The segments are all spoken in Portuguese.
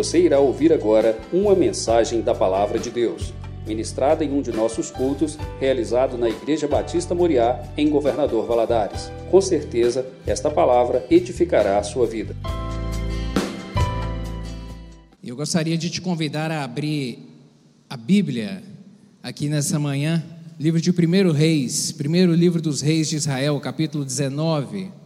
Você irá ouvir agora uma mensagem da Palavra de Deus, ministrada em um de nossos cultos, realizado na Igreja Batista Moriá, em Governador Valadares. Com certeza, esta palavra edificará a sua vida. Eu gostaria de te convidar a abrir a Bíblia aqui nessa manhã, livro de 1 Reis, primeiro livro dos Reis de Israel, capítulo 19.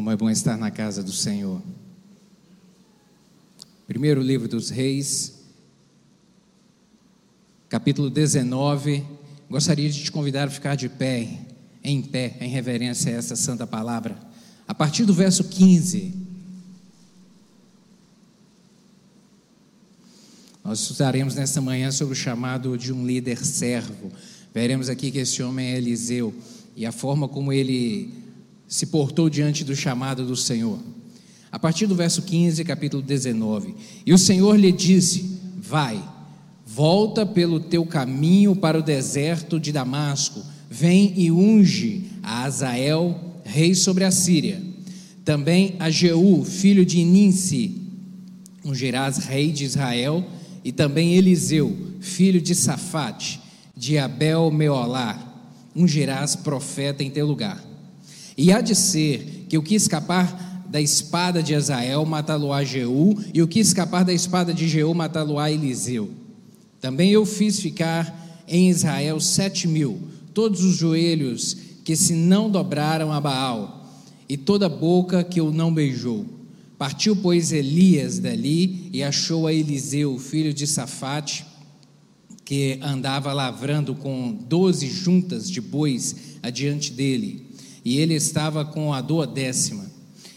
Como é bom estar na casa do Senhor. Primeiro livro dos Reis, capítulo 19. Gostaria de te convidar a ficar de pé, em pé, em reverência a essa santa palavra. A partir do verso 15. Nós estudaremos nesta manhã sobre o chamado de um líder servo. Veremos aqui que esse homem é Eliseu e a forma como ele se portou diante do chamado do Senhor. A partir do verso 15, capítulo 19. E o Senhor lhe disse: Vai, volta pelo teu caminho para o deserto de Damasco, vem e unge a Azael, rei sobre a Síria. Também a Jeú, filho de Ninsi, ungirás rei de Israel, e também Eliseu, filho de Safate, de Abel Meolá, ungirás profeta em teu lugar. E há de ser que o que escapar da espada de Azael matá-lo-á Jeú, e o que escapar da espada de Jeú matá-lo-á Eliseu. Também eu fiz ficar em Israel sete mil, todos os joelhos que se não dobraram a Baal, e toda boca que o não beijou. Partiu, pois, Elias dali e achou a Eliseu, filho de Safate, que andava lavrando com doze juntas de bois adiante dele e ele estava com a dor décima.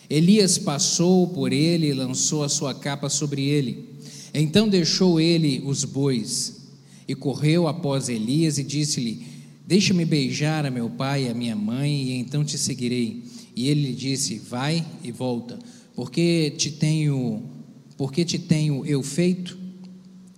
Elias passou por ele e lançou a sua capa sobre ele. Então deixou ele os bois e correu após Elias e disse-lhe: Deixa-me beijar a meu pai e a minha mãe, e então te seguirei. E ele lhe disse: Vai e volta, porque te tenho, porque te tenho eu feito?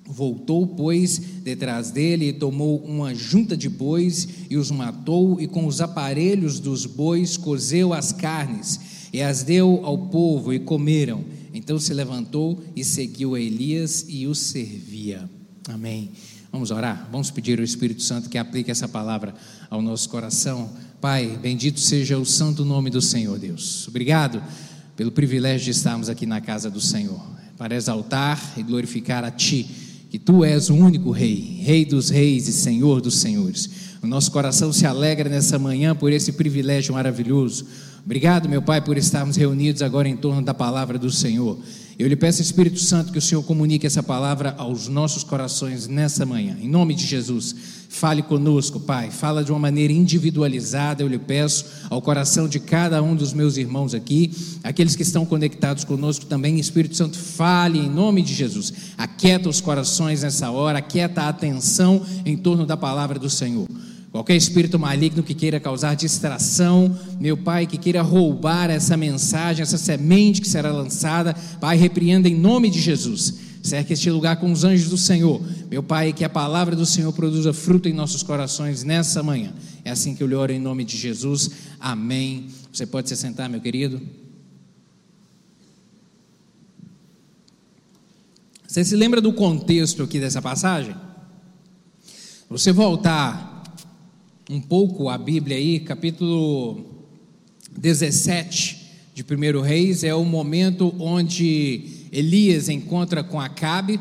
Voltou, pois, detrás dele e tomou uma junta de bois e os matou, e com os aparelhos dos bois cozeu as carnes e as deu ao povo e comeram. Então se levantou e seguiu a Elias e o servia. Amém. Vamos orar? Vamos pedir ao Espírito Santo que aplique essa palavra ao nosso coração. Pai, bendito seja o santo nome do Senhor Deus. Obrigado pelo privilégio de estarmos aqui na casa do Senhor, para exaltar e glorificar a Ti que tu és o único Rei, Rei dos Reis e Senhor dos Senhores. O nosso coração se alegra nessa manhã por esse privilégio maravilhoso. Obrigado, meu Pai, por estarmos reunidos agora em torno da palavra do Senhor. Eu lhe peço, Espírito Santo, que o Senhor comunique essa palavra aos nossos corações nessa manhã. Em nome de Jesus, fale conosco, Pai. Fala de uma maneira individualizada, eu lhe peço, ao coração de cada um dos meus irmãos aqui, aqueles que estão conectados conosco também. Espírito Santo, fale em nome de Jesus. Aquieta os corações nessa hora, aquieta a atenção em torno da palavra do Senhor. Qualquer espírito maligno que queira causar distração, meu Pai, que queira roubar essa mensagem, essa semente que será lançada, Pai, repreenda em nome de Jesus. Cerque este lugar com os anjos do Senhor. Meu Pai, que a palavra do Senhor produza fruto em nossos corações nessa manhã. É assim que eu lhe oro em nome de Jesus. Amém. Você pode se sentar, meu querido. Você se lembra do contexto aqui dessa passagem? Você voltar um pouco a Bíblia aí, capítulo 17 de 1 Reis, é o momento onde Elias encontra com Acabe,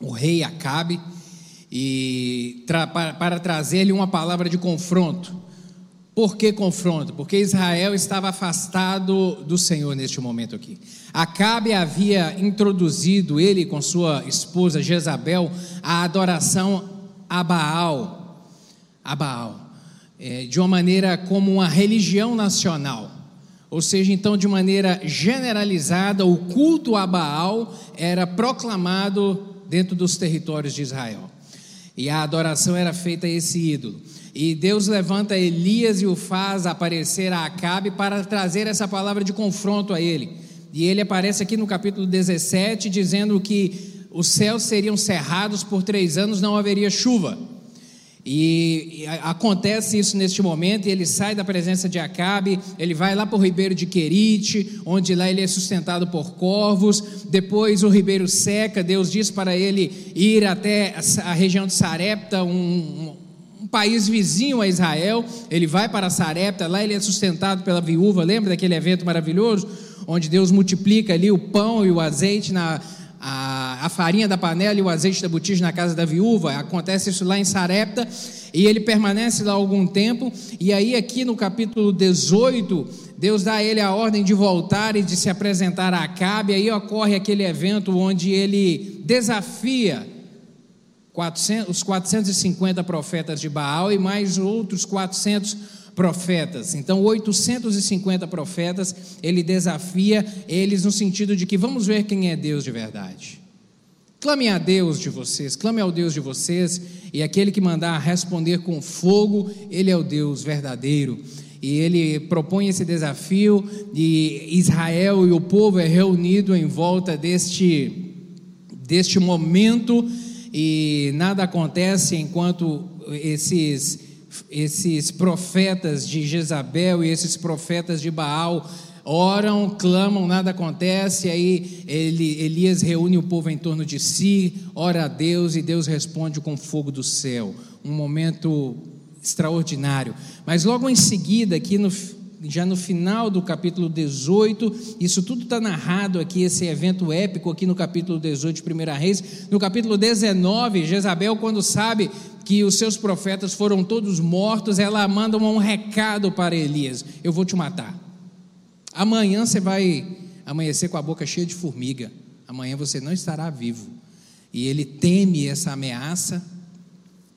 o rei Acabe, e tra para, para trazer-lhe uma palavra de confronto. Por que confronto? Porque Israel estava afastado do Senhor neste momento aqui. Acabe havia introduzido ele com sua esposa Jezabel a adoração a Baal, a Baal, é, de uma maneira como uma religião nacional. Ou seja, então, de maneira generalizada, o culto a Baal era proclamado dentro dos territórios de Israel. E a adoração era feita a esse ídolo. E Deus levanta Elias e o faz aparecer a Acabe para trazer essa palavra de confronto a ele. E ele aparece aqui no capítulo 17 dizendo que os céus seriam cerrados por três anos, não haveria chuva. E acontece isso neste momento, e ele sai da presença de Acabe, ele vai lá para o ribeiro de Querite, onde lá ele é sustentado por corvos. Depois o ribeiro seca, Deus diz para ele ir até a região de Sarepta, um, um país vizinho a Israel. Ele vai para Sarepta, lá ele é sustentado pela viúva. Lembra daquele evento maravilhoso? Onde Deus multiplica ali o pão e o azeite na, a, a farinha da panela e o azeite da botija na casa da viúva. Acontece isso lá em Sarepta. E ele permanece lá algum tempo. E aí, aqui no capítulo 18, Deus dá a ele a ordem de voltar e de se apresentar a Acabe. E aí ocorre aquele evento onde ele desafia 400, os 450 profetas de Baal e mais outros 400 profetas. Então, 850 profetas, ele desafia eles no sentido de que vamos ver quem é Deus de verdade. Clame a Deus de vocês, clame ao Deus de vocês, e aquele que mandar responder com fogo, ele é o Deus verdadeiro. E ele propõe esse desafio, e Israel e o povo é reunido em volta deste, deste momento, e nada acontece enquanto esses esses profetas de Jezabel e esses profetas de Baal oram, clamam, nada acontece, aí ele, Elias reúne o povo em torno de si, ora a Deus e Deus responde com fogo do céu. Um momento extraordinário. Mas logo em seguida, aqui no, já no final do capítulo 18, isso tudo está narrado aqui, esse evento épico aqui no capítulo 18 de 1 Reis. No capítulo 19, Jezabel, quando sabe que os seus profetas foram todos mortos, ela manda um recado para Elias: Eu vou te matar. Amanhã você vai amanhecer com a boca cheia de formiga. Amanhã você não estará vivo. E ele teme essa ameaça.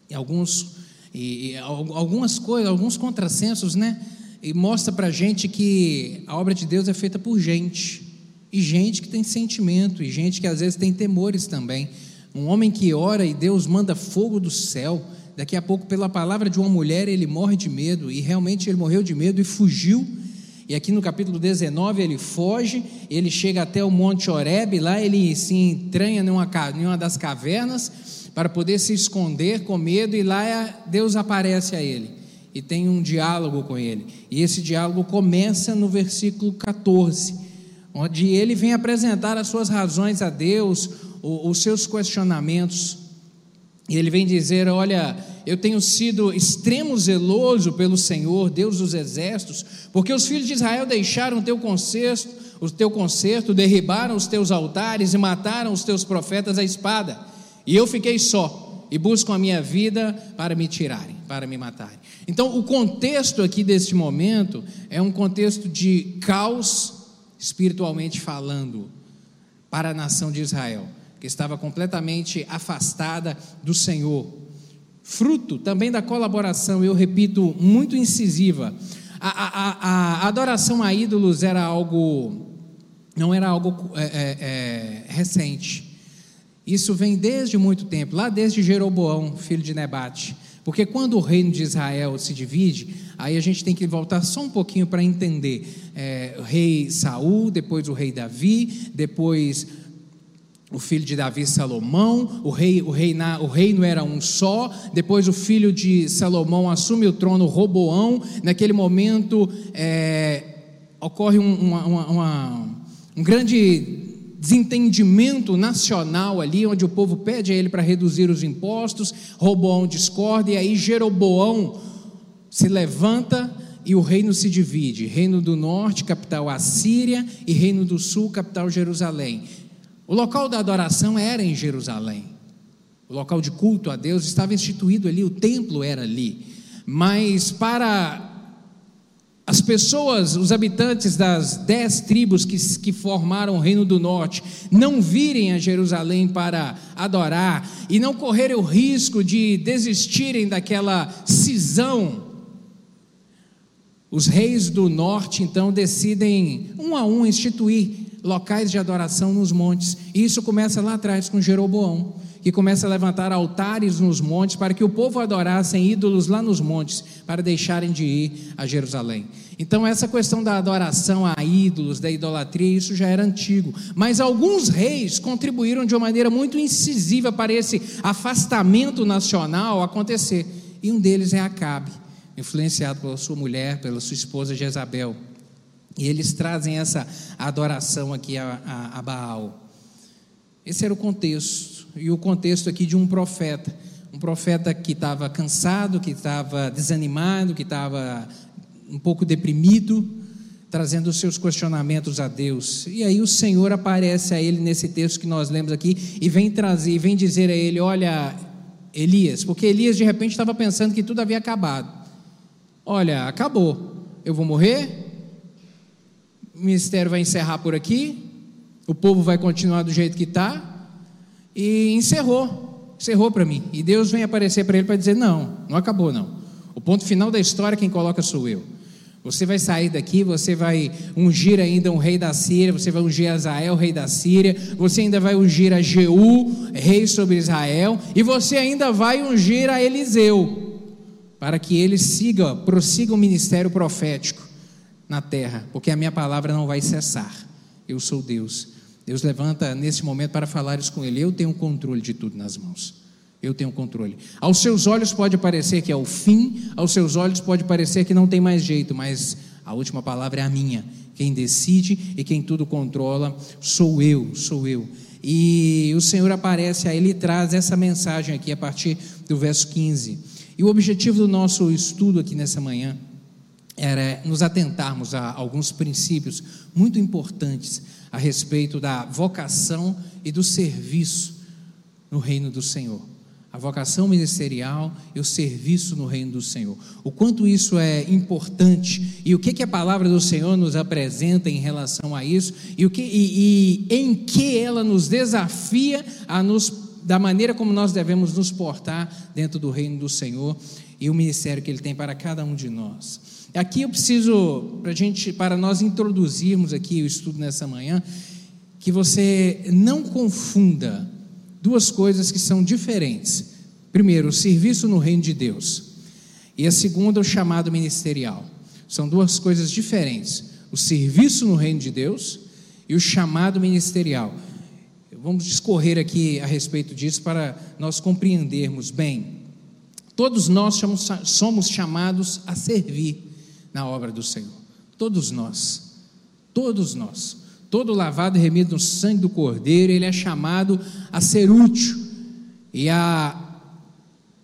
E alguns, e, e, algumas coisas, alguns contrassensos, né? E mostra para gente que a obra de Deus é feita por gente. E gente que tem sentimento, e gente que às vezes tem temores também. Um homem que ora e Deus manda fogo do céu, daqui a pouco, pela palavra de uma mulher, ele morre de medo, e realmente ele morreu de medo e fugiu. E aqui no capítulo 19 ele foge, ele chega até o Monte Oreb, lá ele se entranha numa, numa das cavernas para poder se esconder com medo, e lá Deus aparece a ele e tem um diálogo com ele. E esse diálogo começa no versículo 14, onde ele vem apresentar as suas razões a Deus, os seus questionamentos. E ele vem dizer: Olha, eu tenho sido extremo zeloso pelo Senhor, Deus dos exércitos, porque os filhos de Israel deixaram o teu concerto, o teu concerto, derribaram os teus altares e mataram os teus profetas à espada. E eu fiquei só e busco a minha vida para me tirarem, para me matarem. Então, o contexto aqui deste momento é um contexto de caos espiritualmente falando para a nação de Israel que estava completamente afastada do Senhor. Fruto também da colaboração, eu repito, muito incisiva. A, a, a, a adoração a ídolos era algo, não era algo é, é, é, recente. Isso vem desde muito tempo, lá desde Jeroboão, filho de Nebate. Porque quando o reino de Israel se divide, aí a gente tem que voltar só um pouquinho para entender. É, o rei Saul, depois o rei Davi, depois o filho de Davi, Salomão, o, rei, o, reina, o reino era um só, depois o filho de Salomão assume o trono, Roboão, naquele momento é, ocorre um, uma, uma, um grande desentendimento nacional ali, onde o povo pede a ele para reduzir os impostos, Roboão discorda, e aí Jeroboão se levanta e o reino se divide, reino do norte, capital Assíria, e reino do sul, capital Jerusalém. O local da adoração era em Jerusalém. O local de culto a Deus estava instituído ali, o templo era ali. Mas para as pessoas, os habitantes das dez tribos que, que formaram o Reino do Norte, não virem a Jerusalém para adorar e não correrem o risco de desistirem daquela cisão, os reis do norte então decidem, um a um, instituir locais de adoração nos montes. E isso começa lá atrás com Jeroboão, que começa a levantar altares nos montes para que o povo adorassem ídolos lá nos montes, para deixarem de ir a Jerusalém. Então, essa questão da adoração a ídolos, da idolatria, isso já era antigo. Mas alguns reis contribuíram de uma maneira muito incisiva para esse afastamento nacional acontecer. E um deles é Acabe, influenciado pela sua mulher, pela sua esposa Jezabel. E eles trazem essa adoração aqui a, a, a Baal. Esse era o contexto. E o contexto aqui de um profeta. Um profeta que estava cansado, que estava desanimado, que estava um pouco deprimido, trazendo os seus questionamentos a Deus. E aí o Senhor aparece a ele nesse texto que nós lemos aqui e vem trazer, vem dizer a ele: Olha, Elias, porque Elias de repente estava pensando que tudo havia acabado. Olha, acabou. Eu vou morrer, o ministério vai encerrar por aqui, o povo vai continuar do jeito que está, e encerrou, encerrou para mim. E Deus vem aparecer para ele para dizer: não, não acabou não. O ponto final da história quem coloca sou eu. Você vai sair daqui, você vai ungir ainda um rei da Síria, você vai ungir Azael, rei da Síria, você ainda vai ungir a Jeú, rei sobre Israel, e você ainda vai ungir a Eliseu, para que ele siga, prossiga o ministério profético na terra, porque a minha palavra não vai cessar. Eu sou Deus. Deus levanta nesse momento para falar isso com ele. Eu tenho controle de tudo nas mãos. Eu tenho controle. Aos seus olhos pode parecer que é o fim, aos seus olhos pode parecer que não tem mais jeito, mas a última palavra é a minha. Quem decide e quem tudo controla sou eu, sou eu. E o Senhor aparece a ele traz essa mensagem aqui a partir do verso 15. E o objetivo do nosso estudo aqui nessa manhã era nos atentarmos a alguns princípios muito importantes a respeito da vocação e do serviço no reino do Senhor. A vocação ministerial e o serviço no reino do Senhor. O quanto isso é importante e o que, que a palavra do Senhor nos apresenta em relação a isso e, o que, e, e em que ela nos desafia a nos, da maneira como nós devemos nos portar dentro do reino do Senhor e o ministério que Ele tem para cada um de nós. Aqui eu preciso, para gente, para nós introduzirmos aqui o estudo nessa manhã, que você não confunda duas coisas que são diferentes. Primeiro, o serviço no reino de Deus, e a segunda, o chamado ministerial. São duas coisas diferentes. O serviço no reino de Deus e o chamado ministerial. Vamos discorrer aqui a respeito disso para nós compreendermos bem. Todos nós somos chamados a servir na obra do Senhor. Todos nós, todos nós, todo lavado e remido no sangue do Cordeiro, ele é chamado a ser útil e a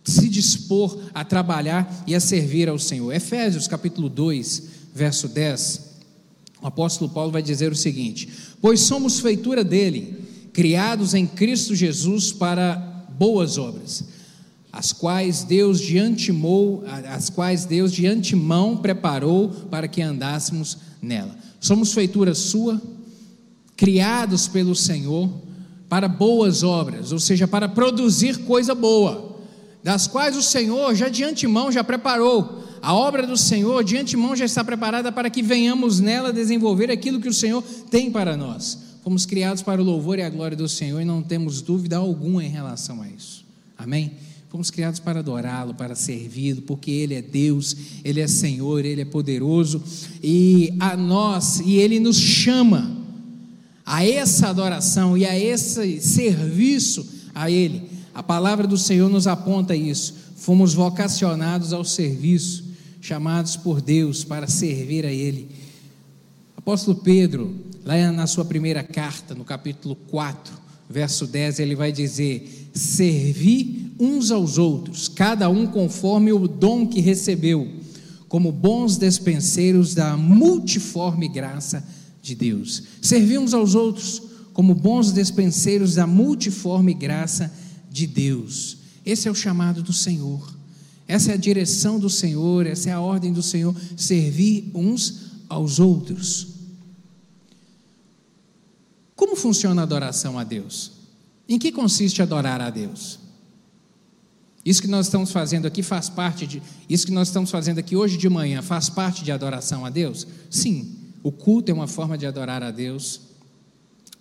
se dispor a trabalhar e a servir ao Senhor. Efésios capítulo 2, verso 10, o apóstolo Paulo vai dizer o seguinte: Pois somos feitura dele, criados em Cristo Jesus para boas obras as quais Deus de as quais Deus de antemão preparou para que andássemos nela. Somos feitura sua, criados pelo Senhor para boas obras, ou seja, para produzir coisa boa, das quais o Senhor já de antemão já preparou. A obra do Senhor de antemão já está preparada para que venhamos nela desenvolver aquilo que o Senhor tem para nós. Fomos criados para o louvor e a glória do Senhor e não temos dúvida alguma em relação a isso. Amém? Fomos criados para adorá-lo, para servi-lo, porque Ele é Deus, Ele é Senhor, Ele é poderoso e a nós, e Ele nos chama a essa adoração e a esse serviço a Ele. A palavra do Senhor nos aponta isso. Fomos vocacionados ao serviço, chamados por Deus para servir a Ele. Apóstolo Pedro, lá na sua primeira carta, no capítulo 4, verso 10, ele vai dizer: Servi uns aos outros, cada um conforme o dom que recebeu, como bons despenseiros da multiforme graça de Deus. Servir uns aos outros como bons despenseiros da multiforme graça de Deus. Esse é o chamado do Senhor. Essa é a direção do Senhor, essa é a ordem do Senhor, servir uns aos outros. Como funciona a adoração a Deus? Em que consiste adorar a Deus? Isso que nós estamos fazendo aqui faz parte de. Isso que nós estamos fazendo aqui hoje de manhã faz parte de adoração a Deus? Sim, o culto é uma forma de adorar a Deus.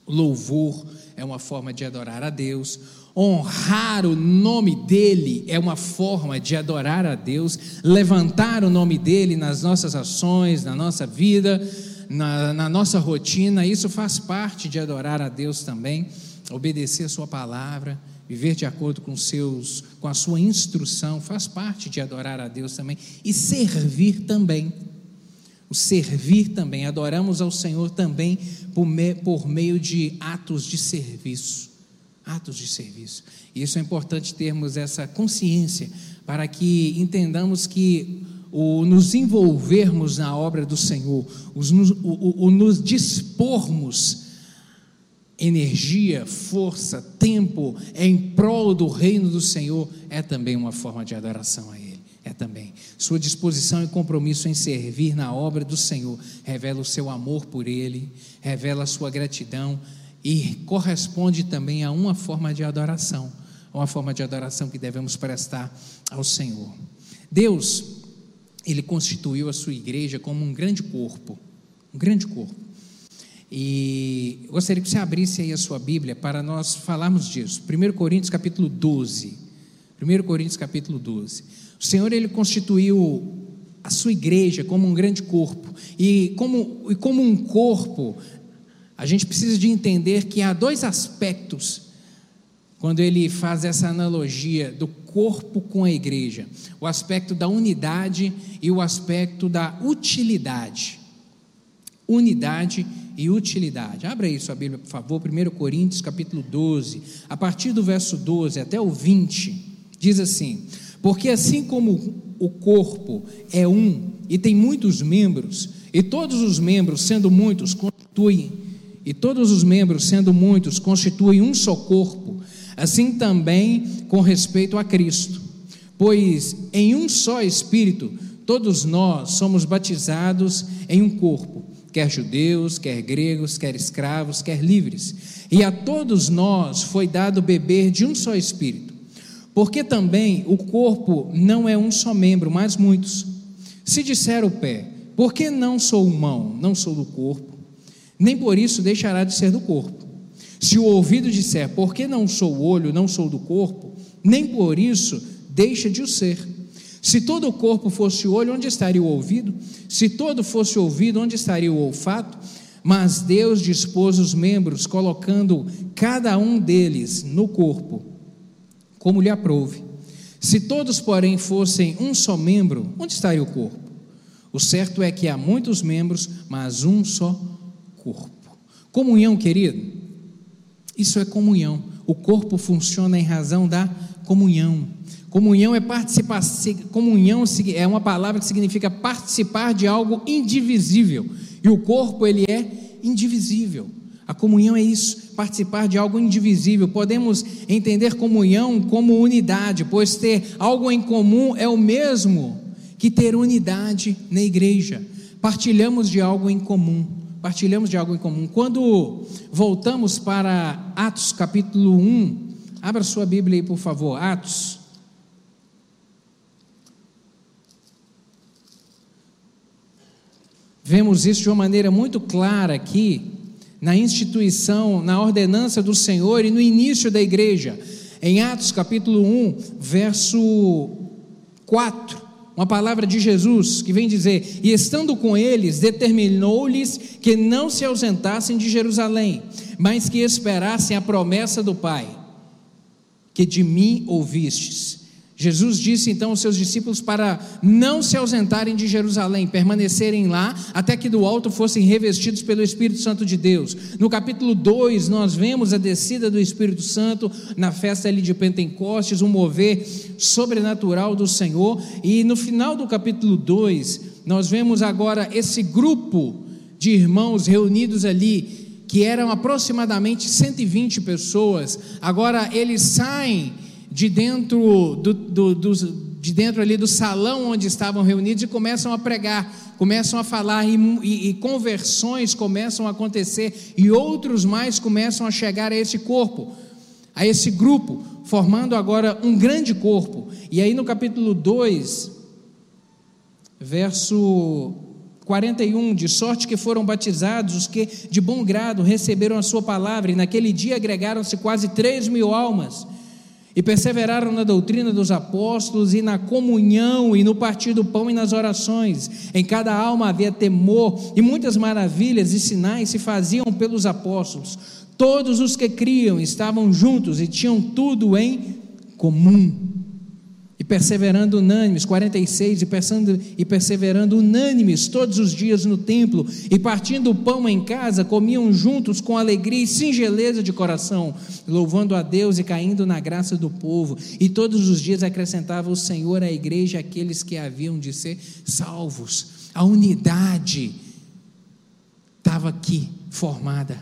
Louvor é uma forma de adorar a Deus. Honrar o nome dele é uma forma de adorar a Deus, levantar o nome dele nas nossas ações, na nossa vida, na, na nossa rotina. Isso faz parte de adorar a Deus também, obedecer a Sua palavra, viver de acordo com, seus, com a Sua instrução, faz parte de adorar a Deus também e servir também. O servir também, adoramos ao Senhor também por, me, por meio de atos de serviço atos de serviço. E isso é importante termos essa consciência para que entendamos que o nos envolvermos na obra do Senhor, os, o, o, o nos dispormos energia, força, tempo em prol do reino do Senhor é também uma forma de adoração a Ele. É também. Sua disposição e compromisso em servir na obra do Senhor revela o seu amor por Ele, revela a sua gratidão, e corresponde também a uma forma de adoração, uma forma de adoração que devemos prestar ao Senhor. Deus, ele constituiu a sua igreja como um grande corpo, um grande corpo. E eu gostaria que você abrisse aí a sua Bíblia para nós falarmos disso. 1 Coríntios capítulo 12. 1 Coríntios capítulo 12. O Senhor ele constituiu a sua igreja como um grande corpo. E como, e como um corpo, a gente precisa de entender que há dois aspectos quando ele faz essa analogia do corpo com a igreja: o aspecto da unidade e o aspecto da utilidade. Unidade e utilidade. Abra aí sua Bíblia, por favor, 1 Coríntios capítulo 12, a partir do verso 12 até o 20, diz assim: Porque assim como o corpo é um e tem muitos membros, e todos os membros, sendo muitos, constituem e todos os membros, sendo muitos, constituem um só corpo, assim também com respeito a Cristo. Pois em um só Espírito, todos nós somos batizados em um corpo, quer judeus, quer gregos, quer escravos, quer livres, e a todos nós foi dado beber de um só Espírito. Porque também o corpo não é um só membro, mas muitos. Se disser o pé, por que não sou mão, não sou do corpo? nem por isso deixará de ser do corpo. Se o ouvido disser, porque não sou olho, não sou do corpo, nem por isso deixa de o ser. Se todo o corpo fosse olho, onde estaria o ouvido? Se todo fosse ouvido, onde estaria o olfato? Mas Deus dispôs os membros, colocando cada um deles no corpo, como lhe aprouve. Se todos, porém, fossem um só membro, onde estaria o corpo? O certo é que há muitos membros, mas um só corpo. Comunhão, querido, isso é comunhão. O corpo funciona em razão da comunhão. Comunhão é participar, comunhão é uma palavra que significa participar de algo indivisível. E o corpo ele é indivisível. A comunhão é isso, participar de algo indivisível. Podemos entender comunhão como unidade, pois ter algo em comum é o mesmo que ter unidade na igreja. Partilhamos de algo em comum partilhamos de algo em comum. Quando voltamos para Atos capítulo 1, abra sua Bíblia aí, por favor, Atos. Vemos isso de uma maneira muito clara aqui, na instituição, na ordenança do Senhor e no início da igreja. Em Atos capítulo 1, verso 4. Uma palavra de Jesus que vem dizer: E estando com eles, determinou-lhes que não se ausentassem de Jerusalém, mas que esperassem a promessa do Pai, que de mim ouvistes. Jesus disse então aos seus discípulos para não se ausentarem de Jerusalém, permanecerem lá até que do alto fossem revestidos pelo Espírito Santo de Deus. No capítulo 2, nós vemos a descida do Espírito Santo na festa ali de Pentecostes, um mover sobrenatural do Senhor, e no final do capítulo 2, nós vemos agora esse grupo de irmãos reunidos ali, que eram aproximadamente 120 pessoas, agora eles saem de dentro do, do, do, de dentro ali do salão onde estavam reunidos e começam a pregar, começam a falar e, e, e, conversões começam a acontecer e outros mais começam a chegar a esse corpo, a esse grupo, formando agora um grande corpo. E aí no capítulo 2, verso 41, de sorte que foram batizados os que de bom grado receberam a sua palavra, e naquele dia agregaram-se quase três mil almas. E perseveraram na doutrina dos apóstolos e na comunhão e no partir do pão e nas orações. Em cada alma havia temor e muitas maravilhas e sinais se faziam pelos apóstolos. Todos os que criam estavam juntos e tinham tudo em comum perseverando unânimes, 46, e, perseverando unânimes todos os dias no templo, e partindo o pão em casa, comiam juntos com alegria e singeleza de coração, louvando a Deus e caindo na graça do povo, e todos os dias acrescentava o Senhor à igreja aqueles que haviam de ser salvos. A unidade estava aqui formada.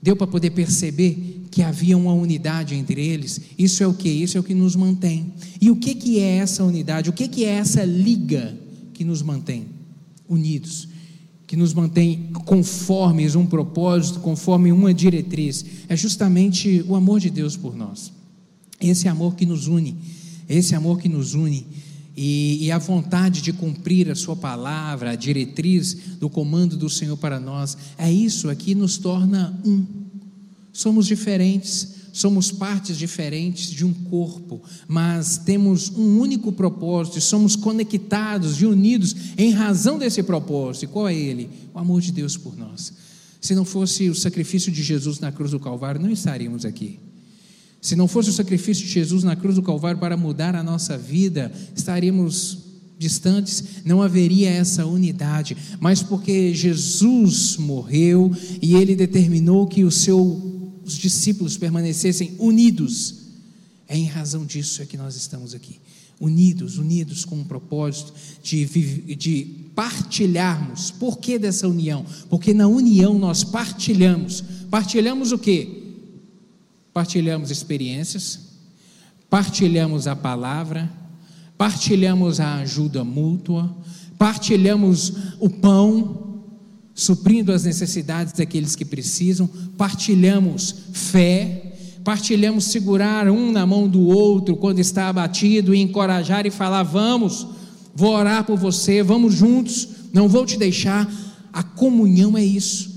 Deu para poder perceber que havia uma unidade entre eles. Isso é o que? Isso é o que nos mantém. E o que, que é essa unidade? O que, que é essa liga que nos mantém unidos? Que nos mantém conformes um propósito, conforme uma diretriz. É justamente o amor de Deus por nós. Esse amor que nos une. Esse amor que nos une. E, e, a vontade de cumprir a Sua palavra, a diretriz do comando do Senhor para nós, é isso aqui nos torna um. Somos diferentes, somos partes diferentes de um corpo, mas temos um único propósito e somos conectados e unidos em razão desse propósito. E qual é ele? O amor de Deus por nós. Se não fosse o sacrifício de Jesus na cruz do Calvário, não estaríamos aqui. Se não fosse o sacrifício de Jesus na cruz do Calvário para mudar a nossa vida, estaríamos distantes, não haveria essa unidade, mas porque Jesus morreu e ele determinou que o seu os discípulos permanecessem unidos. É em razão disso é que nós estamos aqui. Unidos, unidos com um propósito de, de partilharmos. Por que dessa união? Porque na união nós partilhamos. Partilhamos o que? Partilhamos experiências, partilhamos a palavra, partilhamos a ajuda mútua, partilhamos o pão, suprindo as necessidades daqueles que precisam, partilhamos fé, partilhamos segurar um na mão do outro quando está abatido e encorajar e falar: vamos, vou orar por você, vamos juntos, não vou te deixar. A comunhão é isso,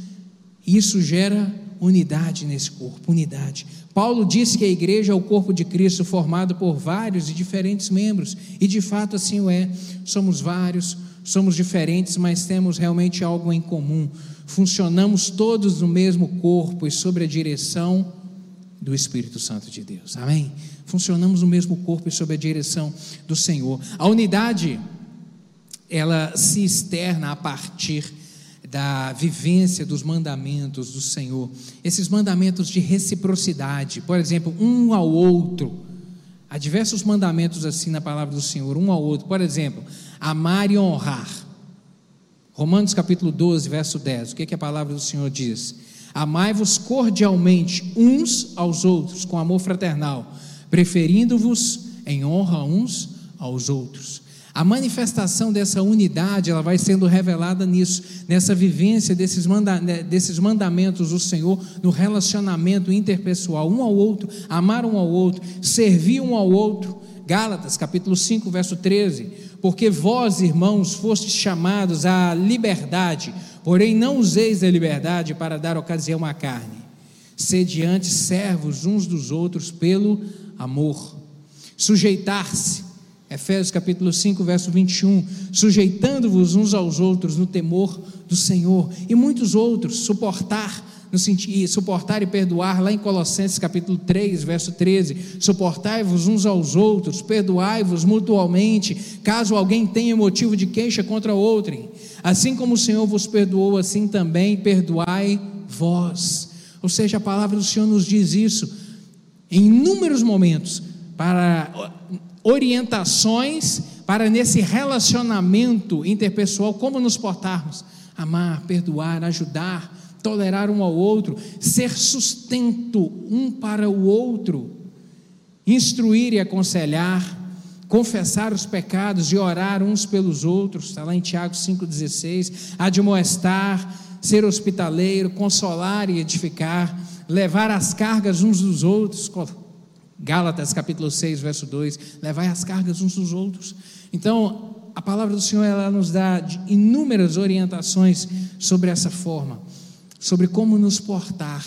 isso gera unidade nesse corpo, unidade. Paulo disse que a igreja é o corpo de Cristo formado por vários e diferentes membros, e de fato assim o é. Somos vários, somos diferentes, mas temos realmente algo em comum. Funcionamos todos no mesmo corpo e sob a direção do Espírito Santo de Deus. Amém? Funcionamos no mesmo corpo e sob a direção do Senhor. A unidade, ela se externa a partir da vivência dos mandamentos do Senhor. Esses mandamentos de reciprocidade, por exemplo, um ao outro. Há diversos mandamentos assim na palavra do Senhor, um ao outro. Por exemplo, amar e honrar. Romanos capítulo 12, verso 10. O que, é que a palavra do Senhor diz? Amai-vos cordialmente uns aos outros, com amor fraternal, preferindo-vos em honra uns aos outros. A manifestação dessa unidade, ela vai sendo revelada nisso, nessa vivência desses, manda, né, desses mandamentos do Senhor, no relacionamento interpessoal, um ao outro, amar um ao outro, servir um ao outro. Gálatas, capítulo 5, verso 13 porque vós, irmãos, fostes chamados à liberdade, porém não useis a liberdade para dar ocasião à carne. Sede antes servos uns dos outros pelo amor. Sujeitar-se, Efésios capítulo 5, verso 21, sujeitando-vos uns aos outros no temor do Senhor, e muitos outros, suportar no sentido, suportar e perdoar, lá em Colossenses capítulo 3, verso 13, suportai-vos uns aos outros, perdoai-vos mutualmente, caso alguém tenha motivo de queixa contra outrem, assim como o Senhor vos perdoou, assim também perdoai vós. Ou seja, a palavra do Senhor nos diz isso em inúmeros momentos para orientações para nesse relacionamento interpessoal como nos portarmos, amar, perdoar, ajudar, tolerar um ao outro, ser sustento um para o outro, instruir e aconselhar, confessar os pecados e orar uns pelos outros, está lá em Tiago 5,16, admoestar, ser hospitaleiro, consolar e edificar, levar as cargas uns dos outros, Gálatas capítulo 6, verso 2, levar as cargas uns dos outros. Então, a palavra do Senhor ela nos dá inúmeras orientações sobre essa forma sobre como nos portar.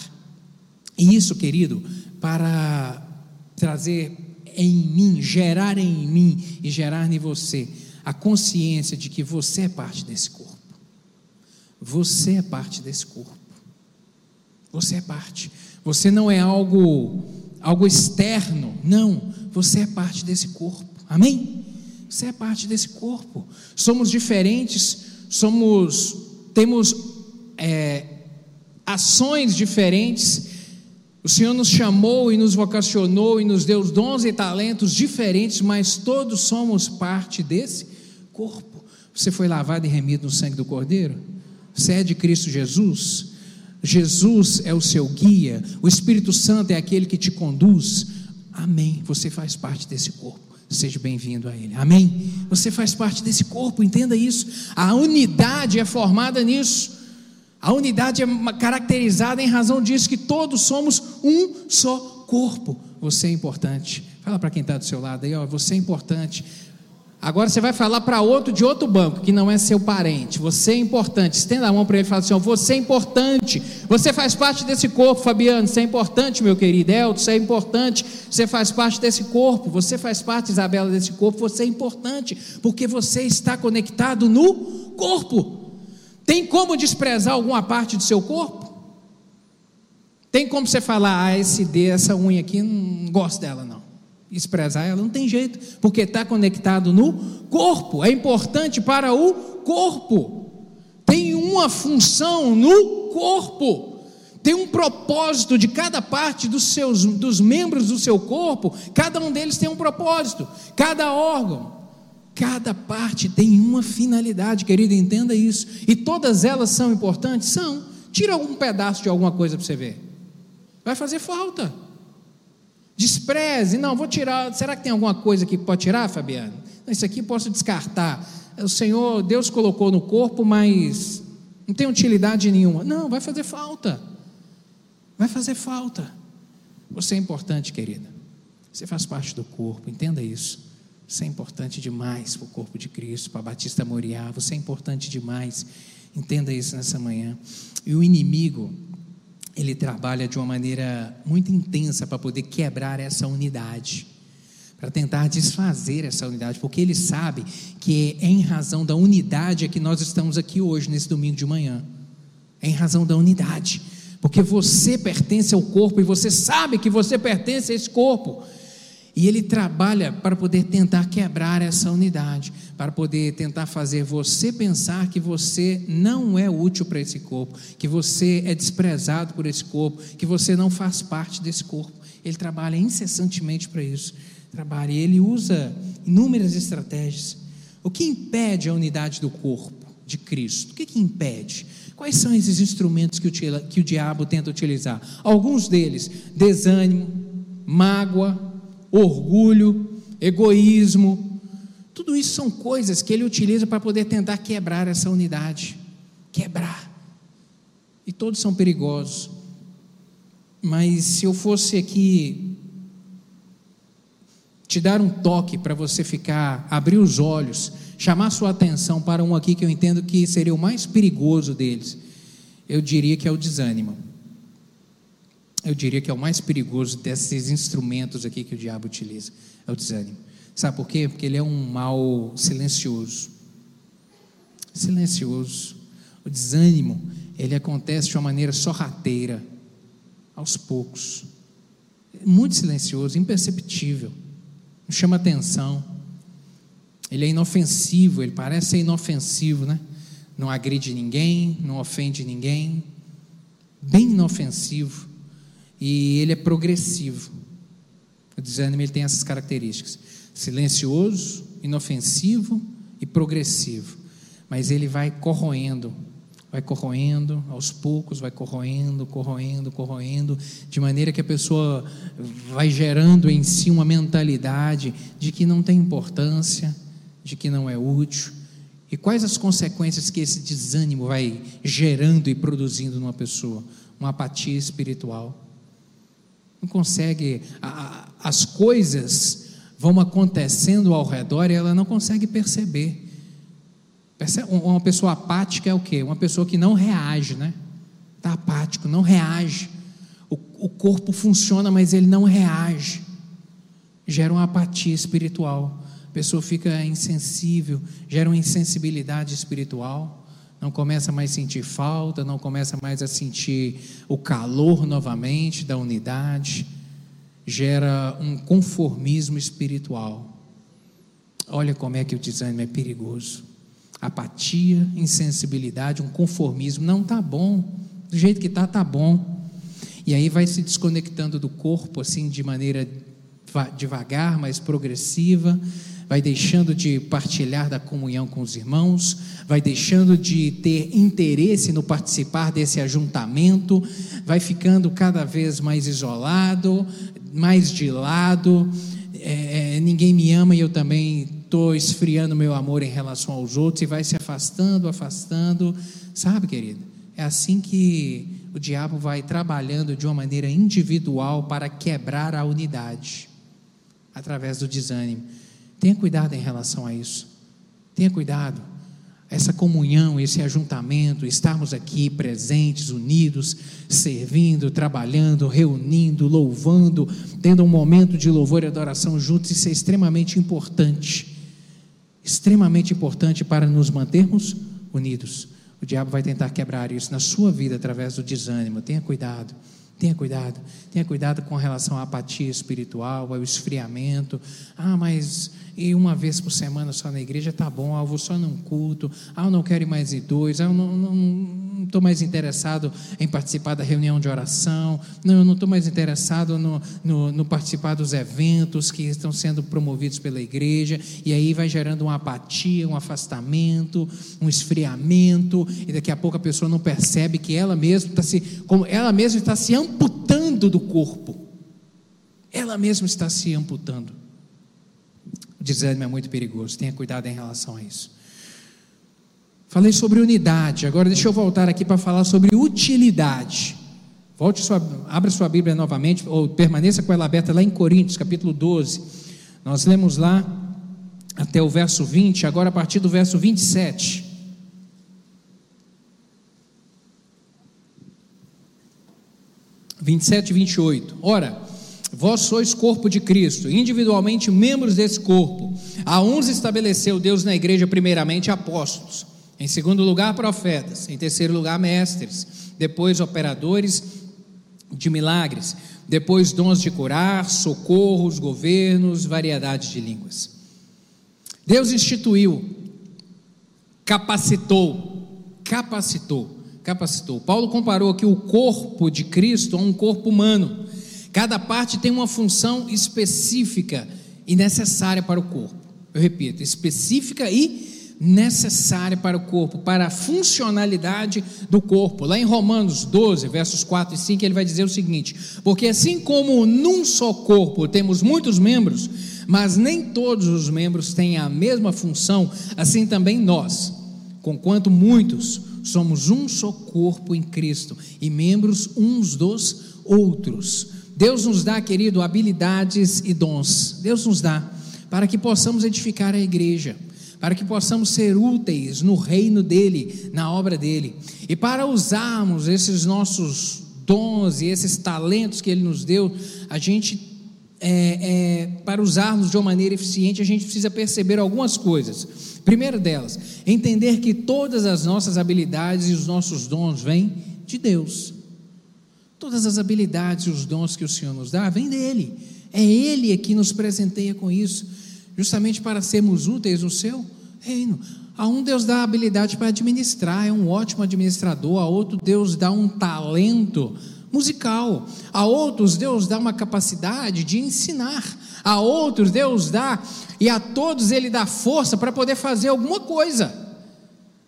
E isso, querido, para trazer em mim, gerar em mim e gerar em você a consciência de que você é parte desse corpo. Você é parte desse corpo. Você é parte. Você não é algo algo externo, não, você é parte desse corpo. Amém? Você é parte desse corpo. Somos diferentes, somos temos é, ações diferentes. O Senhor nos chamou e nos vocacionou e nos deu dons e talentos diferentes, mas todos somos parte desse corpo. Você foi lavado e remido no sangue do Cordeiro? Você é de Cristo Jesus? Jesus é o seu guia, o Espírito Santo é aquele que te conduz. Amém. Você faz parte desse corpo. Seja bem-vindo a Ele. Amém. Você faz parte desse corpo, entenda isso. A unidade é formada nisso. A unidade é caracterizada em razão disso que todos somos um só corpo. Você é importante. Fala para quem está do seu lado aí, ó, você é importante. Agora você vai falar para outro de outro banco, que não é seu parente. Você é importante. Estenda a mão para ele e fala assim: Você é importante. Você faz parte desse corpo, Fabiano. Você é importante, meu querido. Elton, você é importante. Você faz parte desse corpo. Você faz parte, Isabela, desse corpo. Você é importante. Porque você está conectado no corpo. Tem como desprezar alguma parte do seu corpo? Tem como você falar, ah, esse D, essa unha aqui, não gosto dela, não. Desprezar ela, não tem jeito, porque está conectado no corpo, é importante para o corpo, tem uma função no corpo, tem um propósito de cada parte dos seus dos membros do seu corpo, cada um deles tem um propósito, cada órgão, cada parte tem uma finalidade, querido, entenda isso, e todas elas são importantes? São. Tira algum pedaço de alguma coisa para você ver, vai fazer falta. Despreze, não, vou tirar. Será que tem alguma coisa que pode tirar, Fabiano? Isso aqui posso descartar. O Senhor, Deus colocou no corpo, mas não tem utilidade nenhuma. Não, vai fazer falta. Vai fazer falta. Você é importante, querida. Você faz parte do corpo, entenda isso. Você é importante demais para o corpo de Cristo, para Batista Moriá. Você é importante demais. Entenda isso nessa manhã. E o inimigo, ele trabalha de uma maneira muito intensa para poder quebrar essa unidade, para tentar desfazer essa unidade, porque ele sabe que é em razão da unidade que nós estamos aqui hoje, nesse domingo de manhã. É em razão da unidade, porque você pertence ao corpo e você sabe que você pertence a esse corpo. E ele trabalha para poder tentar quebrar essa unidade, para poder tentar fazer você pensar que você não é útil para esse corpo, que você é desprezado por esse corpo, que você não faz parte desse corpo. Ele trabalha incessantemente para isso. Trabalha e ele usa inúmeras estratégias. O que impede a unidade do corpo de Cristo? O que, que impede? Quais são esses instrumentos que o, que o diabo tenta utilizar? Alguns deles: desânimo, mágoa, orgulho, egoísmo. Tudo isso são coisas que ele utiliza para poder tentar quebrar essa unidade. Quebrar. E todos são perigosos. Mas se eu fosse aqui te dar um toque para você ficar, abrir os olhos, chamar sua atenção para um aqui que eu entendo que seria o mais perigoso deles, eu diria que é o desânimo eu diria que é o mais perigoso desses instrumentos aqui que o diabo utiliza, é o desânimo. Sabe por quê? Porque ele é um mal silencioso. Silencioso. O desânimo, ele acontece de uma maneira sorrateira, aos poucos. Muito silencioso, imperceptível. Não chama atenção. Ele é inofensivo, ele parece ser inofensivo, né? Não agride ninguém, não ofende ninguém. Bem inofensivo e ele é progressivo. O desânimo ele tem essas características: silencioso, inofensivo e progressivo. Mas ele vai corroendo, vai corroendo aos poucos, vai corroendo, corroendo, corroendo, de maneira que a pessoa vai gerando em si uma mentalidade de que não tem importância, de que não é útil. E quais as consequências que esse desânimo vai gerando e produzindo numa pessoa? Uma apatia espiritual não consegue, a, as coisas vão acontecendo ao redor e ela não consegue perceber. Uma pessoa apática é o quê? Uma pessoa que não reage, né? Está apático, não reage. O, o corpo funciona, mas ele não reage. gera uma apatia espiritual. A pessoa fica insensível, gera uma insensibilidade espiritual, não começa mais a sentir falta, não começa mais a sentir o calor novamente da unidade, gera um conformismo espiritual. Olha como é que o desânimo é perigoso. Apatia, insensibilidade, um conformismo. Não está bom. Do jeito que está, está bom. E aí vai se desconectando do corpo, assim, de maneira devagar, mas progressiva. Vai deixando de partilhar da comunhão com os irmãos, vai deixando de ter interesse no participar desse ajuntamento, vai ficando cada vez mais isolado, mais de lado. É, é ninguém me ama e eu também estou esfriando meu amor em relação aos outros e vai se afastando, afastando. Sabe, querido? É assim que o diabo vai trabalhando de uma maneira individual para quebrar a unidade através do desânimo. Tenha cuidado em relação a isso. Tenha cuidado. Essa comunhão, esse ajuntamento, estarmos aqui presentes, unidos, servindo, trabalhando, reunindo, louvando, tendo um momento de louvor e adoração juntos, isso é extremamente importante extremamente importante para nos mantermos unidos. O diabo vai tentar quebrar isso na sua vida através do desânimo. Tenha cuidado. Tenha cuidado, tenha cuidado com relação à apatia espiritual, ao esfriamento. Ah, mas e uma vez por semana só na igreja tá bom. Ah, eu vou só num culto. Ah, eu não quero ir mais em dois. Ah, eu não, estou mais interessado em participar da reunião de oração, não, eu não estou mais interessado no, no, no, participar dos eventos que estão sendo promovidos pela igreja, e aí vai gerando uma apatia, um afastamento, um esfriamento, e daqui a pouco a pessoa não percebe que ela mesma está se, como ela mesma está se amputando do corpo. Ela mesma está se amputando. Desânimo é muito perigoso, tenha cuidado em relação a isso. Falei sobre unidade, agora deixa eu voltar aqui para falar sobre utilidade. Volte sua, abra sua Bíblia novamente, ou permaneça com ela aberta lá em Coríntios, capítulo 12. Nós lemos lá até o verso 20, agora a partir do verso 27. Vinte e sete vinte e oito. Ora, vós sois corpo de Cristo, individualmente membros desse corpo. A uns estabeleceu Deus na igreja primeiramente apóstolos em segundo lugar, profetas. Em terceiro lugar, mestres. Depois, operadores de milagres. Depois, dons de curar, socorros, governos, variedade de línguas. Deus instituiu, capacitou, capacitou, capacitou. Paulo comparou aqui o corpo de Cristo a um corpo humano. Cada parte tem uma função específica e necessária para o corpo. Eu repito, específica e necessária para o corpo, para a funcionalidade do corpo. Lá em Romanos 12, versos 4 e 5, ele vai dizer o seguinte: Porque assim como num só corpo temos muitos membros, mas nem todos os membros têm a mesma função, assim também nós, conquanto muitos, somos um só corpo em Cristo e membros uns dos outros. Deus nos dá, querido, habilidades e dons. Deus nos dá para que possamos edificar a igreja para que possamos ser úteis no reino dele, na obra dele, e para usarmos esses nossos dons e esses talentos que ele nos deu, a gente é, é, para usarmos de uma maneira eficiente, a gente precisa perceber algumas coisas. Primeira delas, entender que todas as nossas habilidades e os nossos dons vêm de Deus. Todas as habilidades e os dons que o Senhor nos dá vêm dele. É Ele que nos presenteia com isso justamente para sermos úteis no seu reino. A um Deus dá habilidade para administrar, é um ótimo administrador, a outro Deus dá um talento musical, a outros Deus dá uma capacidade de ensinar, a outros Deus dá, e a todos Ele dá força para poder fazer alguma coisa.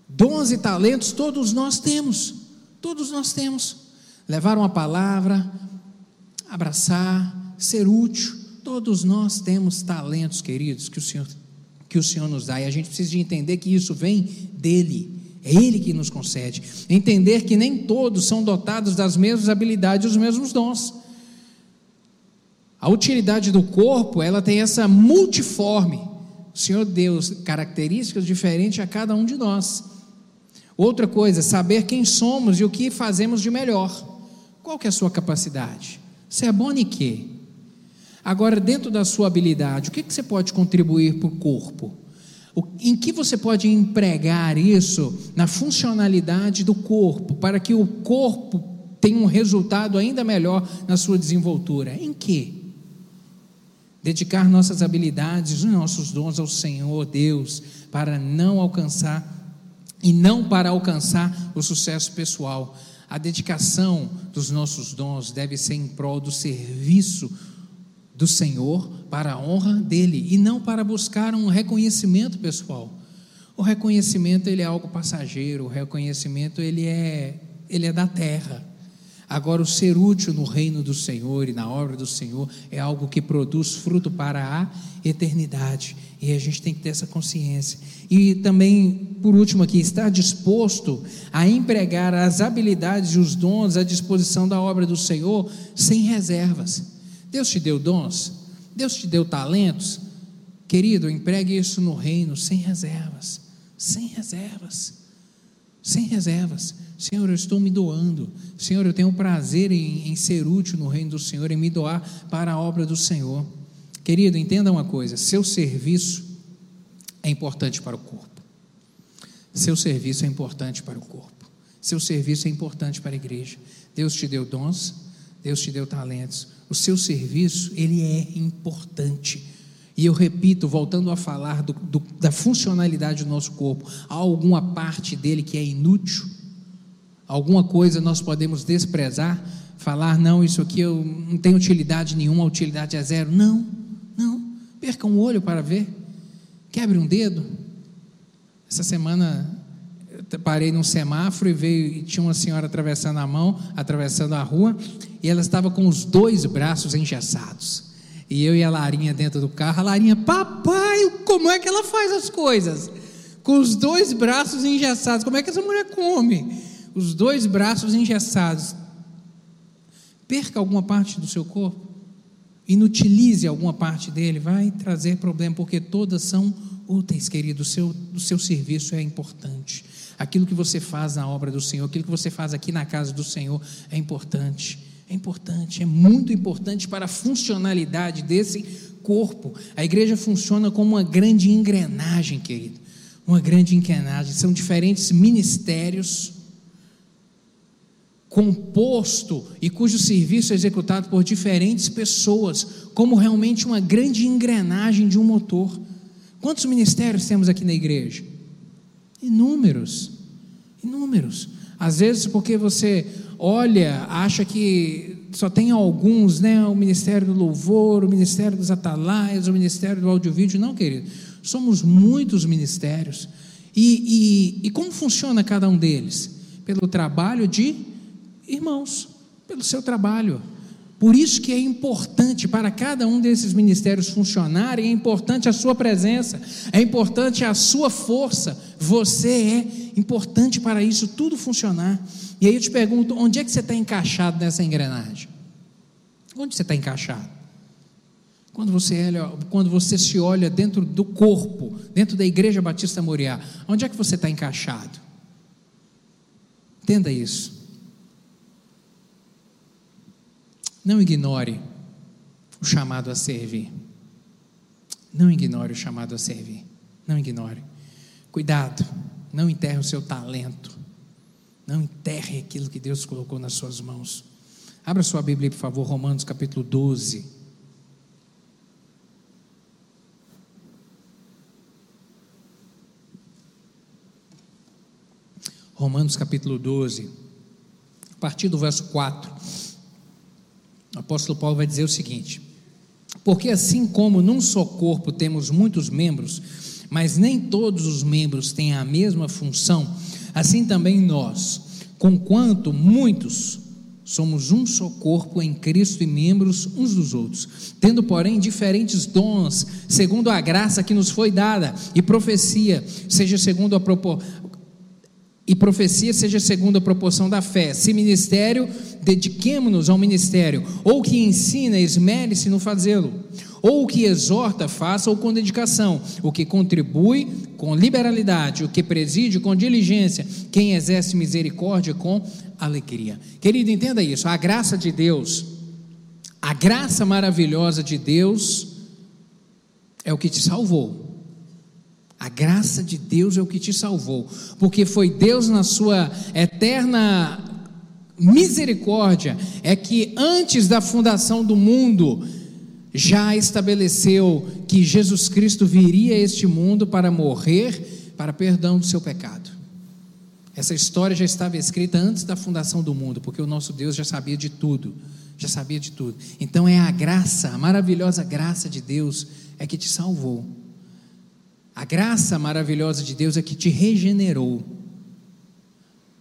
Dons e talentos todos nós temos, todos nós temos. Levar uma palavra, abraçar, ser útil, Todos nós temos talentos, queridos, que o Senhor que o Senhor nos dá, e a gente precisa de entender que isso vem dele. É ele que nos concede. Entender que nem todos são dotados das mesmas habilidades os mesmos dons. A utilidade do corpo, ela tem essa multiforme. O Senhor deu características diferentes a cada um de nós. Outra coisa, saber quem somos e o que fazemos de melhor. Qual que é a sua capacidade? Você é bom em quê? Agora, dentro da sua habilidade, o que, que você pode contribuir para o corpo? Em que você pode empregar isso na funcionalidade do corpo, para que o corpo tenha um resultado ainda melhor na sua desenvoltura? Em que? Dedicar nossas habilidades, os nossos dons ao Senhor Deus, para não alcançar e não para alcançar o sucesso pessoal. A dedicação dos nossos dons deve ser em prol do serviço do Senhor para a honra dele e não para buscar um reconhecimento pessoal. O reconhecimento ele é algo passageiro, o reconhecimento ele é ele é da terra. Agora o ser útil no reino do Senhor e na obra do Senhor é algo que produz fruto para a eternidade. E a gente tem que ter essa consciência. E também, por último aqui, estar disposto a empregar as habilidades e os dons à disposição da obra do Senhor sem reservas. Deus te deu dons, Deus te deu talentos. Querido, empregue isso no reino sem reservas, sem reservas, sem reservas. Senhor, eu estou me doando. Senhor, eu tenho prazer em, em ser útil no reino do Senhor, em me doar para a obra do Senhor. Querido, entenda uma coisa: seu serviço é importante para o corpo. Seu serviço é importante para o corpo. Seu serviço é importante para a igreja. Deus te deu dons, Deus te deu talentos o seu serviço, ele é importante. E eu repito, voltando a falar do, do, da funcionalidade do nosso corpo, há alguma parte dele que é inútil? Alguma coisa nós podemos desprezar? Falar, não, isso aqui eu não tem utilidade nenhuma, a utilidade é zero. Não, não. Perca um olho para ver. Quebre um dedo. Essa semana parei num semáforo e veio e tinha uma senhora atravessando a mão, atravessando a rua, e ela estava com os dois braços engessados. E eu e a Larinha dentro do carro, a Larinha, papai, como é que ela faz as coisas? Com os dois braços engessados, como é que essa mulher come? Os dois braços engessados. Perca alguma parte do seu corpo, inutilize alguma parte dele, vai trazer problema, porque todas são úteis, querido. O seu, o seu serviço é importante. Aquilo que você faz na obra do Senhor, aquilo que você faz aqui na casa do Senhor é importante. É importante, é muito importante para a funcionalidade desse corpo. A igreja funciona como uma grande engrenagem, querido. Uma grande engrenagem. São diferentes ministérios composto e cujo serviço é executado por diferentes pessoas, como realmente uma grande engrenagem de um motor. Quantos ministérios temos aqui na igreja? Inúmeros. Inúmeros. Às vezes, porque você olha, acha que só tem alguns, né? O Ministério do Louvor, o Ministério dos Atalaias, o Ministério do Audiovídeo. Não, querido. Somos muitos ministérios. E, e, e como funciona cada um deles? Pelo trabalho de irmãos, pelo seu trabalho. Por isso que é importante para cada um desses ministérios funcionarem, é importante a sua presença, é importante a sua força. Você é importante para isso tudo funcionar. E aí eu te pergunto, onde é que você está encaixado nessa engrenagem? Onde você está encaixado? Quando você, olha, quando você se olha dentro do corpo, dentro da Igreja Batista Moriá, onde é que você está encaixado? Entenda isso. Não ignore o chamado a servir. Não ignore o chamado a servir. Não ignore. Cuidado, não enterre o seu talento. Não enterre aquilo que Deus colocou nas suas mãos. Abra sua Bíblia, por favor, Romanos capítulo 12. Romanos capítulo 12, a partir do verso 4. O apóstolo Paulo vai dizer o seguinte: Porque assim como num só corpo temos muitos membros, mas nem todos os membros têm a mesma função, assim também nós, conquanto muitos somos um só corpo em Cristo e membros uns dos outros, tendo, porém, diferentes dons, segundo a graça que nos foi dada, e profecia, seja segundo a e profecia seja segundo a proporção da fé. Se ministério, dediquemo-nos ao ministério. Ou que ensina, esmere-se no fazê-lo. Ou que exorta, faça-o com dedicação. O que contribui, com liberalidade. O que preside, com diligência. Quem exerce misericórdia, com alegria. Querido, entenda isso. A graça de Deus, A graça maravilhosa de Deus é o que te salvou. A graça de Deus é o que te salvou, porque foi Deus, na sua eterna misericórdia, é que antes da fundação do mundo, já estabeleceu que Jesus Cristo viria a este mundo para morrer para perdão do seu pecado. Essa história já estava escrita antes da fundação do mundo, porque o nosso Deus já sabia de tudo, já sabia de tudo. Então é a graça, a maravilhosa graça de Deus é que te salvou. A graça maravilhosa de Deus é que te regenerou.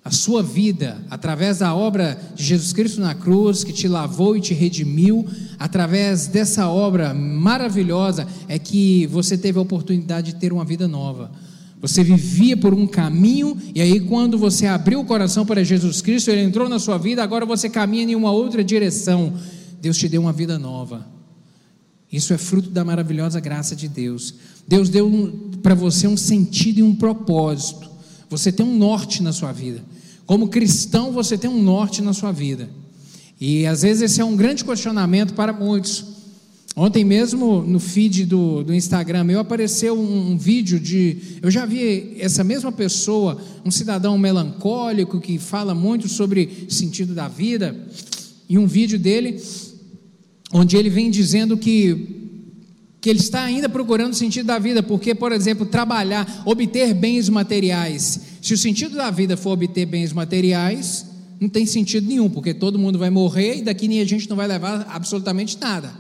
A sua vida, através da obra de Jesus Cristo na cruz, que te lavou e te redimiu, através dessa obra maravilhosa, é que você teve a oportunidade de ter uma vida nova. Você vivia por um caminho, e aí, quando você abriu o coração para Jesus Cristo, Ele entrou na sua vida, agora você caminha em uma outra direção. Deus te deu uma vida nova. Isso é fruto da maravilhosa graça de Deus. Deus deu um, para você um sentido e um propósito. Você tem um norte na sua vida. Como cristão, você tem um norte na sua vida. E às vezes esse é um grande questionamento para muitos. Ontem mesmo no feed do, do Instagram meu apareceu um, um, vídeo de. Eu já vi essa mesma pessoa, um cidadão melancólico que fala muito sobre sentido da vida, e um vídeo dele onde ele vem dizendo que que ele está ainda procurando o sentido da vida, porque, por exemplo, trabalhar, obter bens materiais. Se o sentido da vida for obter bens materiais, não tem sentido nenhum, porque todo mundo vai morrer e daqui nem a gente não vai levar absolutamente nada.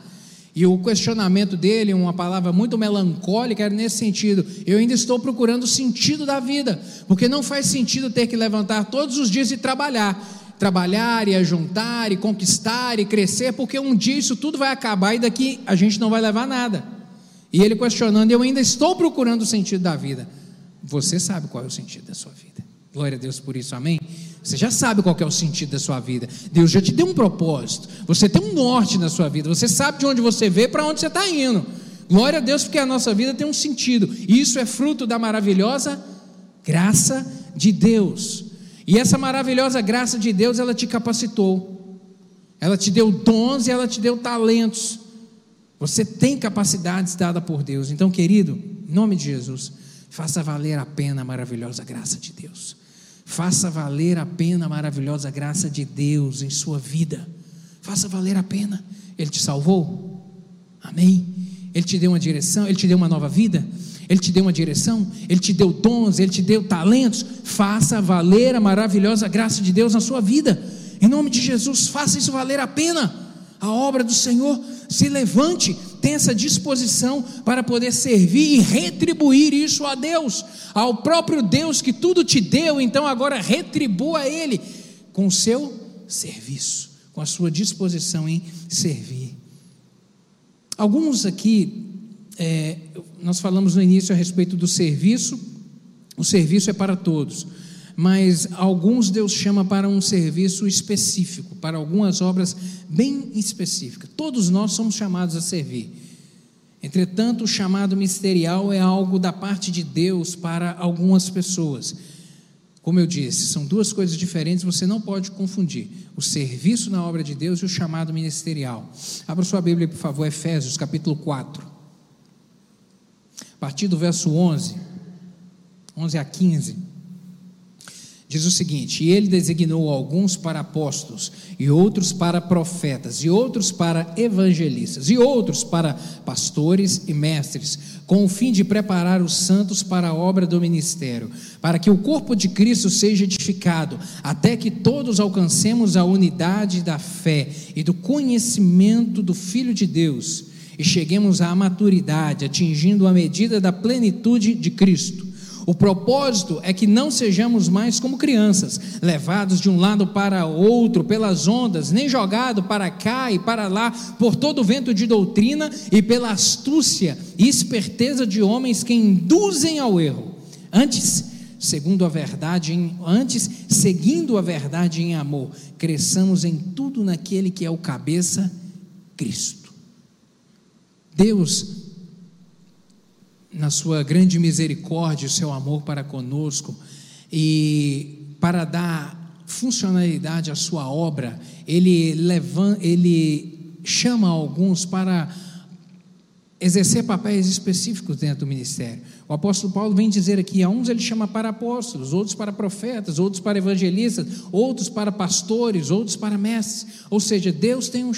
E o questionamento dele, uma palavra muito melancólica, era nesse sentido: eu ainda estou procurando o sentido da vida, porque não faz sentido ter que levantar todos os dias e trabalhar trabalhar e ajuntar e conquistar e crescer, porque um dia isso tudo vai acabar e daqui a gente não vai levar nada. E ele questionando, eu ainda estou procurando o sentido da vida. Você sabe qual é o sentido da sua vida. Glória a Deus por isso, amém? Você já sabe qual é o sentido da sua vida. Deus já te deu um propósito. Você tem um norte na sua vida. Você sabe de onde você veio para onde você está indo. Glória a Deus, porque a nossa vida tem um sentido. E isso é fruto da maravilhosa graça de Deus. E essa maravilhosa graça de Deus, ela te capacitou. Ela te deu dons e ela te deu talentos. Você tem capacidades dadas por Deus. Então, querido, em nome de Jesus, faça valer a pena a maravilhosa graça de Deus. Faça valer a pena a maravilhosa graça de Deus em sua vida. Faça valer a pena. Ele te salvou. Amém. Ele te deu uma direção, ele te deu uma nova vida. Ele te deu uma direção, Ele te deu dons, Ele te deu talentos. Faça valer a maravilhosa graça de Deus na sua vida. Em nome de Jesus, faça isso valer a pena. A obra do Senhor se levante, tenha essa disposição para poder servir e retribuir isso a Deus, ao próprio Deus que tudo te deu, então agora retribua a Ele com o seu serviço, com a sua disposição em servir. Alguns aqui é, nós falamos no início a respeito do serviço, o serviço é para todos, mas alguns Deus chama para um serviço específico, para algumas obras bem específicas. Todos nós somos chamados a servir. Entretanto, o chamado ministerial é algo da parte de Deus para algumas pessoas. Como eu disse, são duas coisas diferentes, você não pode confundir o serviço na obra de Deus e o chamado ministerial. Abra sua Bíblia, por favor, Efésios capítulo 4 a partir do verso 11, 11 a 15, diz o seguinte: E ele designou alguns para apóstolos, e outros para profetas, e outros para evangelistas, e outros para pastores e mestres, com o fim de preparar os santos para a obra do ministério, para que o corpo de Cristo seja edificado, até que todos alcancemos a unidade da fé e do conhecimento do Filho de Deus e cheguemos à maturidade, atingindo a medida da plenitude de Cristo. O propósito é que não sejamos mais como crianças, levados de um lado para outro pelas ondas, nem jogados para cá e para lá por todo o vento de doutrina e pela astúcia e esperteza de homens que induzem ao erro. Antes, segundo a verdade, em, antes, seguindo a verdade em amor, cresçamos em tudo naquele que é o cabeça, Cristo. Deus, na sua grande misericórdia, o seu amor para conosco, e para dar funcionalidade à sua obra, ele, levanta, ele chama alguns para exercer papéis específicos dentro do ministério. O apóstolo Paulo vem dizer aqui: a uns ele chama para apóstolos, outros para profetas, outros para evangelistas, outros para pastores, outros para mestres. Ou seja, Deus tem um,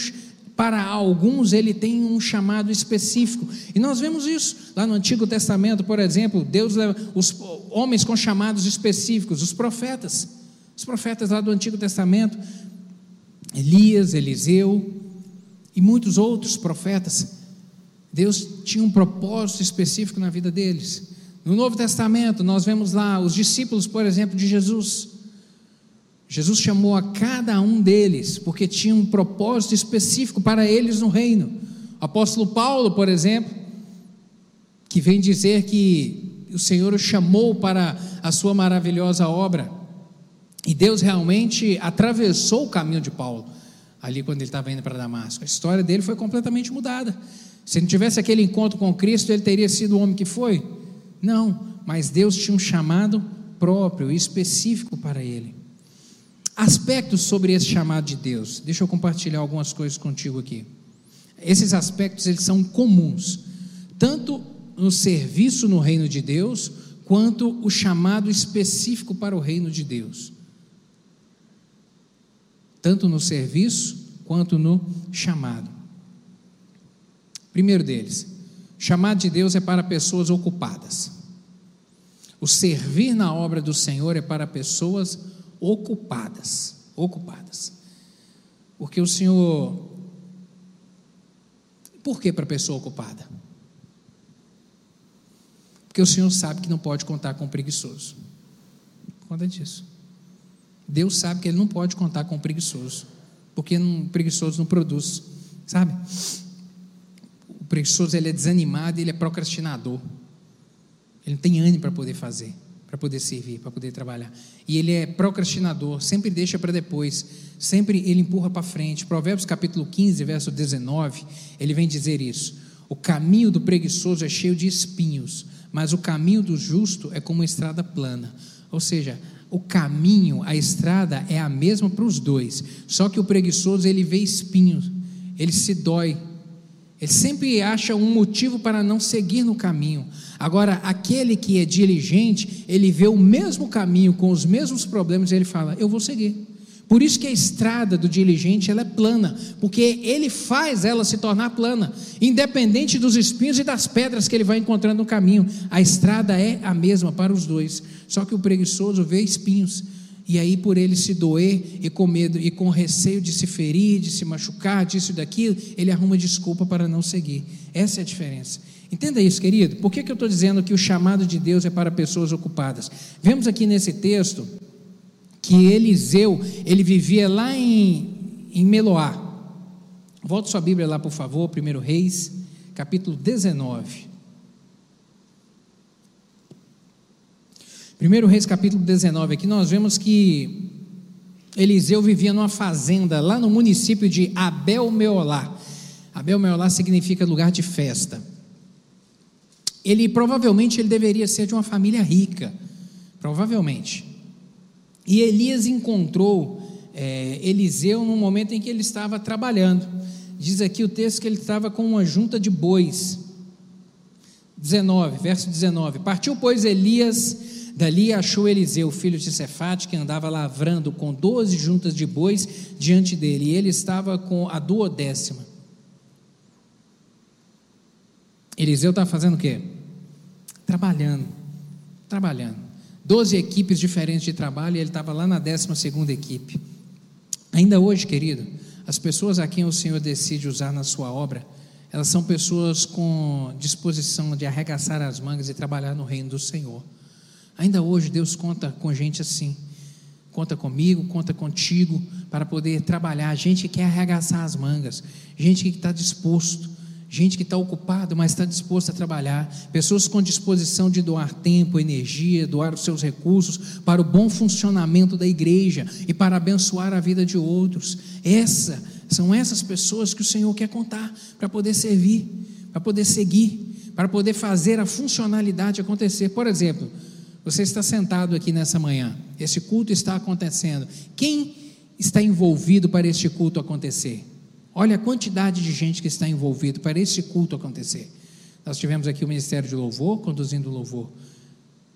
para alguns ele tem um chamado específico. E nós vemos isso lá no Antigo Testamento, por exemplo, Deus os homens com chamados específicos, os profetas. Os profetas lá do Antigo Testamento, Elias, Eliseu e muitos outros profetas Deus tinha um propósito específico na vida deles. No Novo Testamento, nós vemos lá os discípulos, por exemplo, de Jesus. Jesus chamou a cada um deles, porque tinha um propósito específico para eles no reino. O apóstolo Paulo, por exemplo, que vem dizer que o Senhor o chamou para a sua maravilhosa obra. E Deus realmente atravessou o caminho de Paulo, ali quando ele estava indo para Damasco. A história dele foi completamente mudada. Se não tivesse aquele encontro com Cristo, ele teria sido o homem que foi? Não, mas Deus tinha um chamado próprio específico para ele. Aspectos sobre esse chamado de Deus. Deixa eu compartilhar algumas coisas contigo aqui. Esses aspectos eles são comuns, tanto no serviço no reino de Deus, quanto o chamado específico para o reino de Deus. Tanto no serviço quanto no chamado. Primeiro deles, o chamado de Deus é para pessoas ocupadas. O servir na obra do Senhor é para pessoas ocupadas, ocupadas. Porque o Senhor Por que para pessoa ocupada? Porque o Senhor sabe que não pode contar com o preguiçoso. Conta disso. Deus sabe que ele não pode contar com o preguiçoso, porque um preguiçoso não produz, sabe? preguiçoso ele é desanimado, ele é procrastinador. Ele não tem ânimo para poder fazer, para poder servir, para poder trabalhar. E ele é procrastinador, sempre deixa para depois, sempre ele empurra para frente. Provérbios capítulo 15, verso 19, ele vem dizer isso. O caminho do preguiçoso é cheio de espinhos, mas o caminho do justo é como uma estrada plana. Ou seja, o caminho, a estrada é a mesma para os dois. Só que o preguiçoso ele vê espinhos, ele se dói, ele sempre acha um motivo para não seguir no caminho. Agora, aquele que é diligente, ele vê o mesmo caminho com os mesmos problemas e ele fala: Eu vou seguir. Por isso que a estrada do diligente ela é plana, porque ele faz ela se tornar plana, independente dos espinhos e das pedras que ele vai encontrando no caminho. A estrada é a mesma para os dois, só que o preguiçoso vê espinhos e aí, por ele se doer e com medo e com receio de se ferir, de se machucar, disso e daquilo, ele arruma desculpa para não seguir. Essa é a diferença. Entenda isso, querido. Por que, que eu estou dizendo que o chamado de Deus é para pessoas ocupadas? Vemos aqui nesse texto que Eliseu, ele vivia lá em, em Meloá. Volta sua Bíblia lá, por favor, 1 Reis, capítulo 19. 1 Reis capítulo 19, aqui nós vemos que Eliseu vivia numa fazenda lá no município de Abel-Meolá. Abel-Meolá significa lugar de festa. Ele provavelmente ele deveria ser de uma família rica, provavelmente. E Elias encontrou é, Eliseu no momento em que ele estava trabalhando. Diz aqui o texto que ele estava com uma junta de bois. 19, verso 19. Partiu, pois, Elias Dali achou Eliseu, filho de Cefate, que andava lavrando com doze juntas de bois diante dele, e ele estava com a duodécima. Eliseu está fazendo o quê? Trabalhando, trabalhando. Doze equipes diferentes de trabalho, e ele estava lá na décima segunda equipe. Ainda hoje, querido, as pessoas a quem o Senhor decide usar na sua obra, elas são pessoas com disposição de arregaçar as mangas e trabalhar no reino do Senhor. Ainda hoje Deus conta com gente assim. Conta comigo, conta contigo para poder trabalhar. Gente que quer arregaçar as mangas, gente que está disposto, gente que está ocupado, mas está disposto a trabalhar. Pessoas com disposição de doar tempo, energia, doar os seus recursos para o bom funcionamento da igreja e para abençoar a vida de outros. Essa são essas pessoas que o Senhor quer contar para poder servir, para poder seguir, para poder fazer a funcionalidade acontecer. Por exemplo, você está sentado aqui nessa manhã, esse culto está acontecendo. Quem está envolvido para este culto acontecer? Olha a quantidade de gente que está envolvido para esse culto acontecer. Nós tivemos aqui o Ministério de Louvor conduzindo o louvor.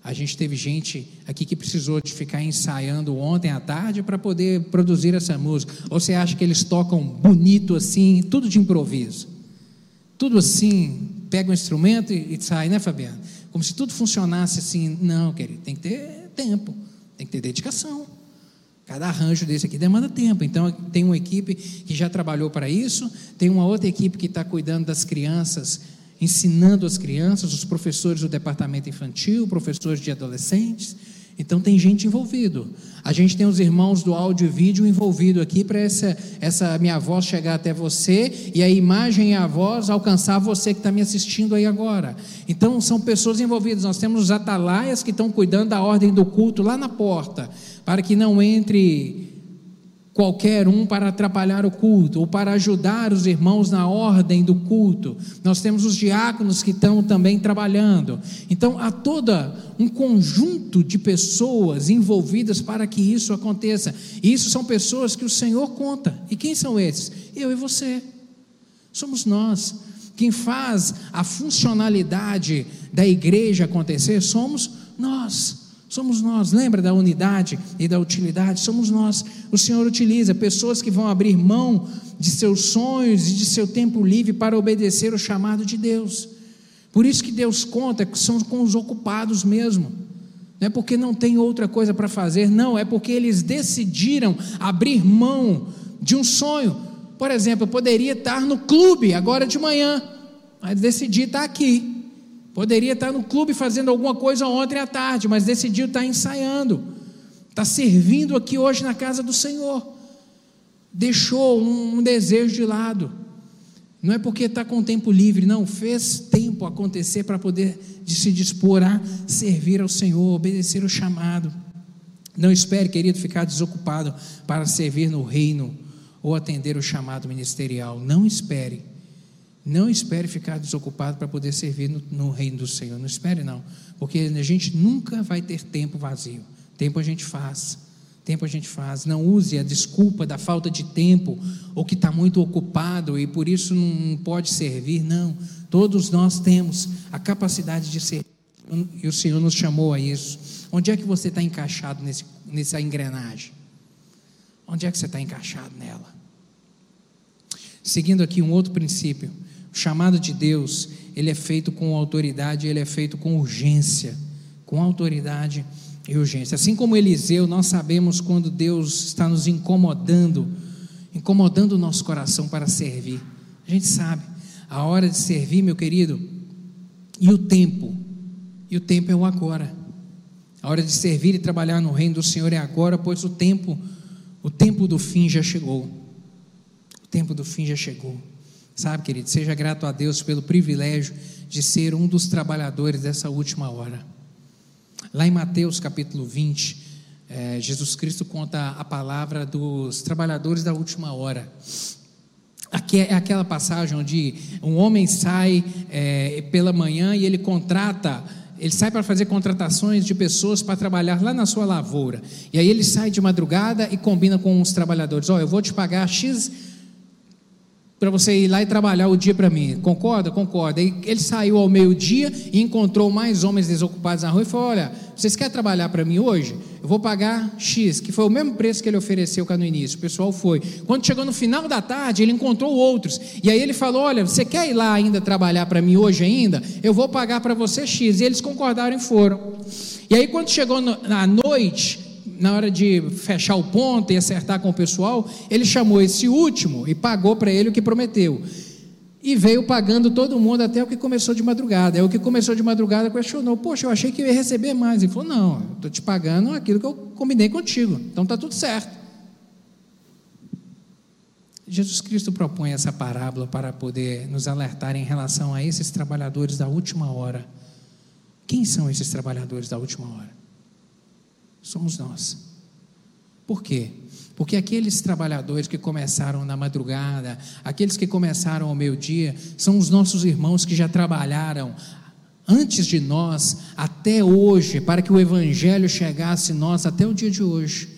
A gente teve gente aqui que precisou de ficar ensaiando ontem à tarde para poder produzir essa música. Você acha que eles tocam bonito assim, tudo de improviso? Tudo assim, pega um instrumento e, e sai, né, Fabiano? Como se tudo funcionasse assim. Não, querido, tem que ter tempo, tem que ter dedicação. Cada arranjo desse aqui demanda tempo. Então, tem uma equipe que já trabalhou para isso, tem uma outra equipe que está cuidando das crianças, ensinando as crianças, os professores do departamento infantil, professores de adolescentes. Então tem gente envolvido. A gente tem os irmãos do áudio e vídeo envolvido aqui para essa, essa minha voz chegar até você e a imagem e a voz alcançar você que está me assistindo aí agora. Então são pessoas envolvidas. Nós temos os atalaias que estão cuidando da ordem do culto lá na porta, para que não entre qualquer um para atrapalhar o culto ou para ajudar os irmãos na ordem do culto. Nós temos os diáconos que estão também trabalhando. Então há toda um conjunto de pessoas envolvidas para que isso aconteça. E isso são pessoas que o Senhor conta. E quem são esses? Eu e você. Somos nós. Quem faz a funcionalidade da igreja acontecer somos nós. Somos nós, lembra da unidade e da utilidade? Somos nós. O Senhor utiliza pessoas que vão abrir mão de seus sonhos e de seu tempo livre para obedecer o chamado de Deus. Por isso que Deus conta que são com os ocupados mesmo. Não é porque não tem outra coisa para fazer, não, é porque eles decidiram abrir mão de um sonho. Por exemplo, eu poderia estar no clube agora de manhã, mas decidi estar aqui. Poderia estar no clube fazendo alguma coisa ontem à tarde, mas decidiu estar ensaiando. Está servindo aqui hoje na casa do Senhor. Deixou um, um desejo de lado. Não é porque está com tempo livre, não. Fez tempo acontecer para poder de se dispor a servir ao Senhor, obedecer o chamado. Não espere, querido, ficar desocupado para servir no reino ou atender o chamado ministerial. Não espere. Não espere ficar desocupado para poder servir no, no, reino do Senhor. Não espere, não. Porque a gente nunca vai ter tempo vazio. Tempo a gente faz. Tempo a gente faz. Não use a desculpa da falta de tempo ou que está muito ocupado e por isso não pode servir. Não. Todos nós temos a capacidade de servir. E o Senhor nos chamou a isso. Onde é que você está encaixado nesse, nessa engrenagem? Onde é que você está encaixado nela? Seguindo aqui um outro princípio o chamado de Deus, ele é feito com autoridade, ele é feito com urgência, com autoridade e urgência. Assim como Eliseu, nós sabemos quando Deus está nos incomodando, incomodando o nosso coração para servir. A gente sabe, a hora de servir, meu querido, e o tempo, e o tempo é o agora. A hora de servir e trabalhar no reino do Senhor é agora, pois o tempo, o tempo do fim já chegou. O tempo do fim já chegou. Sabe, querido, seja grato a Deus pelo privilégio de ser um dos trabalhadores dessa última hora. Lá em Mateus capítulo 20, é, Jesus Cristo conta a palavra dos trabalhadores da última hora. Aqui é aquela passagem onde um homem sai é, pela manhã e ele contrata, ele sai para fazer contratações de pessoas para trabalhar lá na sua lavoura. E aí ele sai de madrugada e combina com os trabalhadores: Ó, oh, eu vou te pagar X para você ir lá e trabalhar o dia para mim. Concorda? Concorda. E ele saiu ao meio-dia e encontrou mais homens desocupados na rua e falou: Olha, vocês querem trabalhar para mim hoje? Eu vou pagar X, que foi o mesmo preço que ele ofereceu cá no início. O pessoal foi. Quando chegou no final da tarde, ele encontrou outros. E aí ele falou: Olha, você quer ir lá ainda trabalhar para mim hoje ainda? Eu vou pagar para você X. E eles concordaram e foram. E aí, quando chegou na noite, na hora de fechar o ponto e acertar com o pessoal, ele chamou esse último e pagou para ele o que prometeu. E veio pagando todo mundo até o que começou de madrugada. É o que começou de madrugada questionou: Poxa, eu achei que eu ia receber mais. Ele falou: Não, estou te pagando aquilo que eu combinei contigo. Então está tudo certo. Jesus Cristo propõe essa parábola para poder nos alertar em relação a esses trabalhadores da última hora. Quem são esses trabalhadores da última hora? Somos nós. Por quê? Porque aqueles trabalhadores que começaram na madrugada, aqueles que começaram ao meio-dia, são os nossos irmãos que já trabalharam antes de nós, até hoje, para que o Evangelho chegasse nós até o dia de hoje.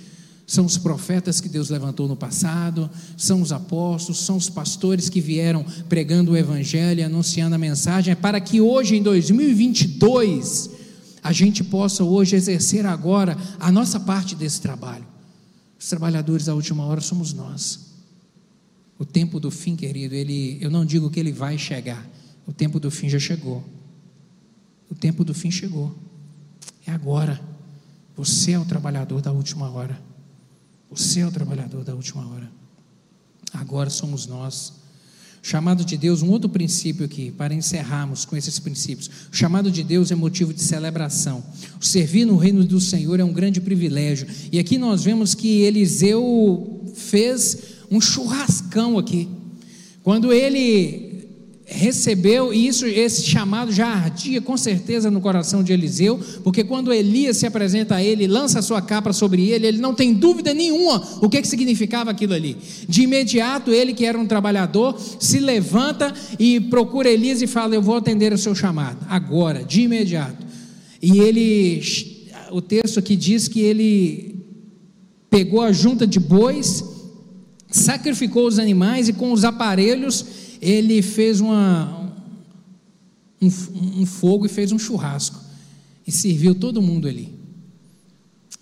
São os profetas que Deus levantou no passado, são os apóstolos, são os pastores que vieram pregando o evangelho, anunciando a mensagem, para que hoje em 2022 a gente possa hoje exercer agora a nossa parte desse trabalho. Os trabalhadores da última hora somos nós. O tempo do fim, querido, ele, eu não digo que ele vai chegar. O tempo do fim já chegou. O tempo do fim chegou. É agora. Você é o trabalhador da última hora. Você é o trabalhador da última hora. Agora somos nós. Chamado de Deus, um outro princípio aqui, para encerrarmos com esses princípios. O chamado de Deus é motivo de celebração. O servir no reino do Senhor é um grande privilégio. E aqui nós vemos que Eliseu fez um churrascão aqui. Quando ele recebeu, e isso, esse chamado já ardia com certeza no coração de Eliseu, porque quando Elias se apresenta a ele, lança a sua capa sobre ele, ele não tem dúvida nenhuma o que, que significava aquilo ali. De imediato, ele que era um trabalhador, se levanta e procura Elias e fala: Eu vou atender o seu chamado, agora, de imediato. E ele, o texto aqui diz que ele pegou a junta de bois, sacrificou os animais e com os aparelhos ele fez uma, um, um fogo e fez um churrasco e serviu todo mundo ali.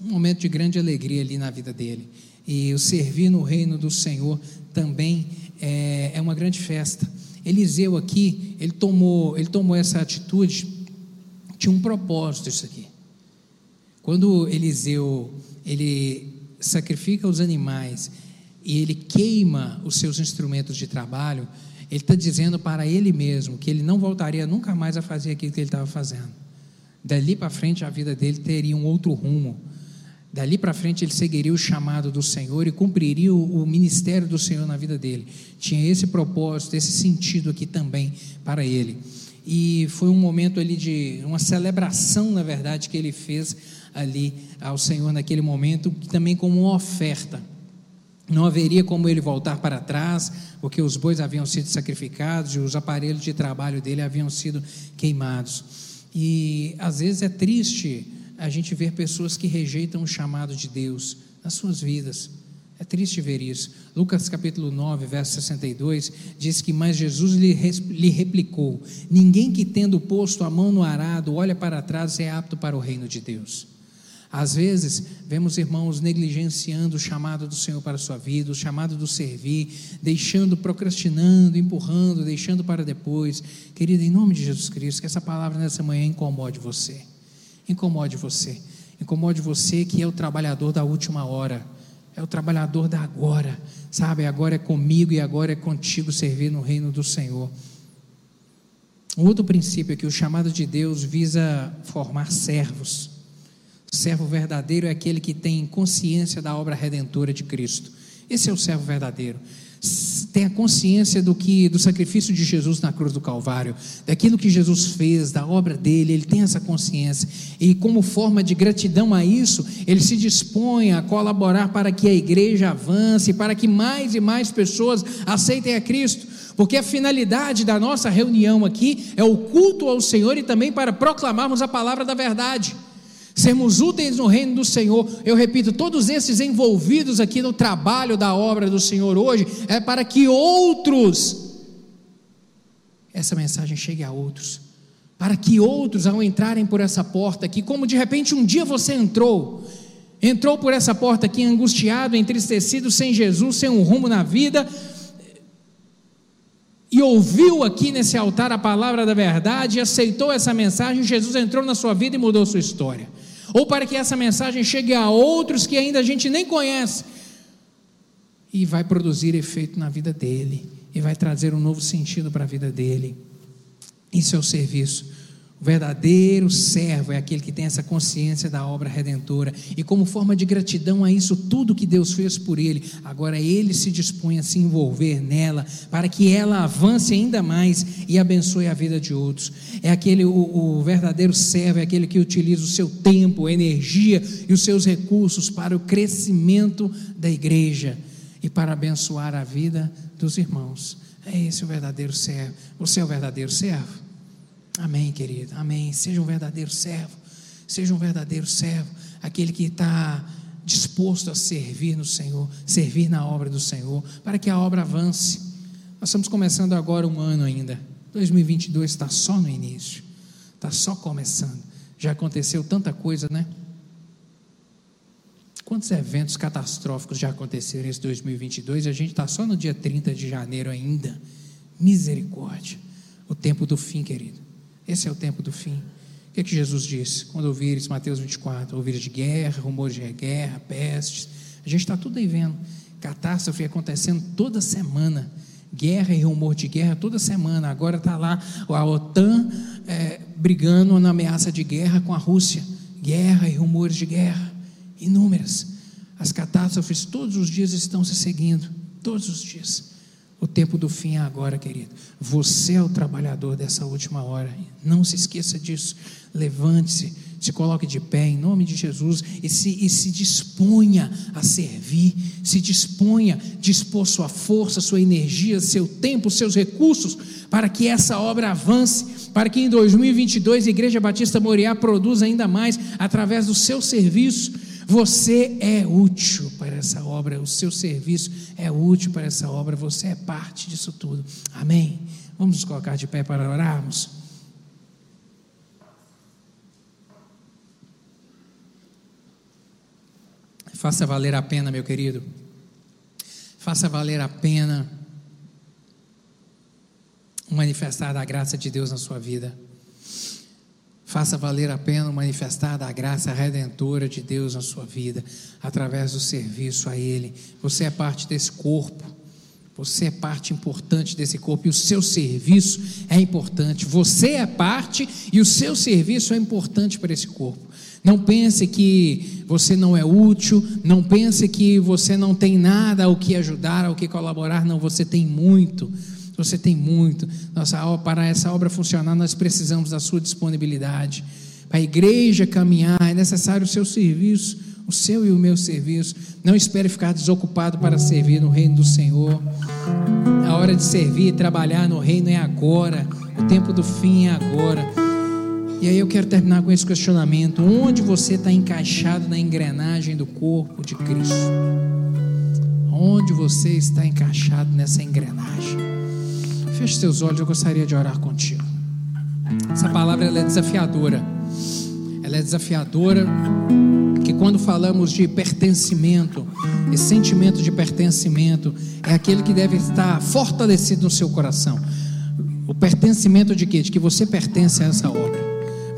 Um momento de grande alegria ali na vida dele. E o servir no reino do Senhor também é, é uma grande festa. Eliseu aqui, ele tomou, ele tomou essa atitude, tinha um propósito isso aqui. Quando Eliseu, ele sacrifica os animais e ele queima os seus instrumentos de trabalho, ele está dizendo para ele mesmo que ele não voltaria nunca mais a fazer aquilo que ele estava fazendo. Dali para frente a vida dele teria um outro rumo. Dali para frente ele seguiria o chamado do Senhor e cumpriria o, o, ministério do Senhor na vida dele. Tinha esse propósito, esse sentido aqui também para ele. E foi um momento ali de uma celebração, na verdade, que ele fez ali ao Senhor naquele momento, também como uma oferta. Não haveria como ele voltar para trás, porque os bois haviam sido sacrificados e os aparelhos de trabalho dele haviam sido queimados. E às vezes é triste a gente ver pessoas que rejeitam o chamado de Deus nas suas vidas. É triste ver isso. Lucas capítulo 9, verso 62, diz que mais Jesus lhe, lhe replicou: Ninguém que tendo posto a mão no arado olha para trás é apto para o reino de Deus. Às vezes, vemos irmãos negligenciando o chamado do Senhor para a sua vida, o chamado do servir, deixando, procrastinando, empurrando, deixando para depois. Querida, em nome de Jesus Cristo, que essa palavra nessa manhã incomode você. Incomode você. Incomode você que é o trabalhador da última hora. É o trabalhador da agora. Sabe, agora é comigo e agora é contigo servir no reino do Senhor. Um outro princípio é que o chamado de Deus visa formar servos servo verdadeiro é aquele que tem consciência da obra redentora de Cristo. Esse é o servo verdadeiro. Tem a consciência do que do sacrifício de Jesus na cruz do Calvário, daquilo que Jesus fez, da obra dele, ele tem essa consciência. E como forma de gratidão a isso, ele se dispõe a colaborar para que a igreja avance, para que mais e mais pessoas aceitem a Cristo. Porque a finalidade da nossa reunião aqui é o culto ao Senhor e também para proclamarmos a palavra da verdade sermos úteis no reino do Senhor. Eu repito, todos esses envolvidos aqui no trabalho da obra do Senhor hoje é para que outros essa mensagem chegue a outros, para que outros ao entrarem por essa porta aqui, como de repente um dia você entrou, entrou por essa porta aqui angustiado, entristecido, sem Jesus, sem um rumo na vida, e ouviu aqui nesse altar a palavra da verdade e aceitou essa mensagem, Jesus entrou na sua vida e mudou sua história ou para que essa mensagem chegue a outros que ainda a gente nem conhece e vai produzir efeito na vida dele e vai trazer um novo sentido para a vida dele. Isso é o serviço. O verdadeiro servo é aquele que tem essa consciência da obra redentora e, como forma de gratidão a isso tudo que Deus fez por ele, agora ele se dispõe a se envolver nela para que ela avance ainda mais e abençoe a vida de outros. É aquele, o, o verdadeiro servo é aquele que utiliza o seu tempo, a energia e os seus recursos para o crescimento da igreja e para abençoar a vida dos irmãos. É esse o verdadeiro servo. Você é o verdadeiro servo? Amém, querido. Amém. Seja um verdadeiro servo. Seja um verdadeiro servo. Aquele que está disposto a servir no Senhor, servir na obra do Senhor, para que a obra avance. Nós estamos começando agora um ano ainda. 2022 está só no início, está só começando. Já aconteceu tanta coisa, né? Quantos eventos catastróficos já aconteceram esse 2022 e a gente está só no dia 30 de janeiro ainda? Misericórdia. O tempo do fim, querido. Esse é o tempo do fim. O que, é que Jesus disse? Quando ouvires, Mateus 24, ouvires de guerra, rumores de guerra, pestes. A gente está tudo aí vendo. Catástrofe acontecendo toda semana. Guerra e rumor de guerra toda semana. Agora está lá a OTAN é, brigando na ameaça de guerra com a Rússia. Guerra e rumores de guerra. Inúmeras. As catástrofes todos os dias estão se seguindo. Todos os dias. O tempo do fim é agora, querido. Você é o trabalhador dessa última hora. Não se esqueça disso. Levante-se, se coloque de pé em nome de Jesus e se, e se disponha a servir. Se disponha, dispor sua força, sua energia, seu tempo, seus recursos para que essa obra avance, para que em 2022 a Igreja Batista Moriá produza ainda mais através do seu serviço você é útil para essa obra, o seu serviço é útil para essa obra, você é parte disso tudo. Amém? Vamos nos colocar de pé para orarmos. Faça valer a pena, meu querido. Faça valer a pena manifestar a graça de Deus na sua vida. Faça valer a pena manifestar a graça redentora de Deus na sua vida, através do serviço a Ele. Você é parte desse corpo, você é parte importante desse corpo e o seu serviço é importante. Você é parte e o seu serviço é importante para esse corpo. Não pense que você não é útil, não pense que você não tem nada ao que ajudar, ao que colaborar, não, você tem muito. Você tem muito. Nossa, para essa obra funcionar, nós precisamos da sua disponibilidade. Para a igreja caminhar, é necessário o seu serviço, o seu e o meu serviço. Não espere ficar desocupado para servir no reino do Senhor. A hora de servir e trabalhar no reino é agora. O tempo do fim é agora. E aí eu quero terminar com esse questionamento: onde você está encaixado na engrenagem do corpo de Cristo? Onde você está encaixado nessa engrenagem? Feche seus olhos, eu gostaria de orar contigo. Essa palavra é desafiadora. Ela é desafiadora que quando falamos de pertencimento, esse sentimento de pertencimento é aquele que deve estar fortalecido no seu coração. O pertencimento de quê? De que você pertence a essa obra.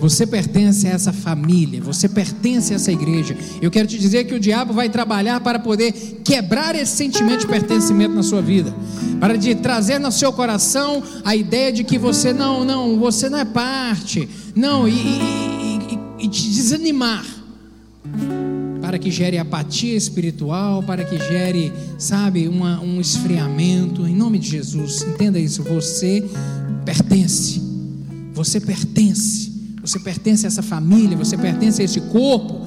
Você pertence a essa família, você pertence a essa igreja. Eu quero te dizer que o diabo vai trabalhar para poder quebrar esse sentimento de pertencimento na sua vida, para de trazer no seu coração a ideia de que você não, não, você não é parte, não, e, e, e, e te desanimar, para que gere apatia espiritual, para que gere, sabe, uma, um esfriamento. Em nome de Jesus, entenda isso. Você pertence, você pertence. Você pertence a essa família, você pertence a esse corpo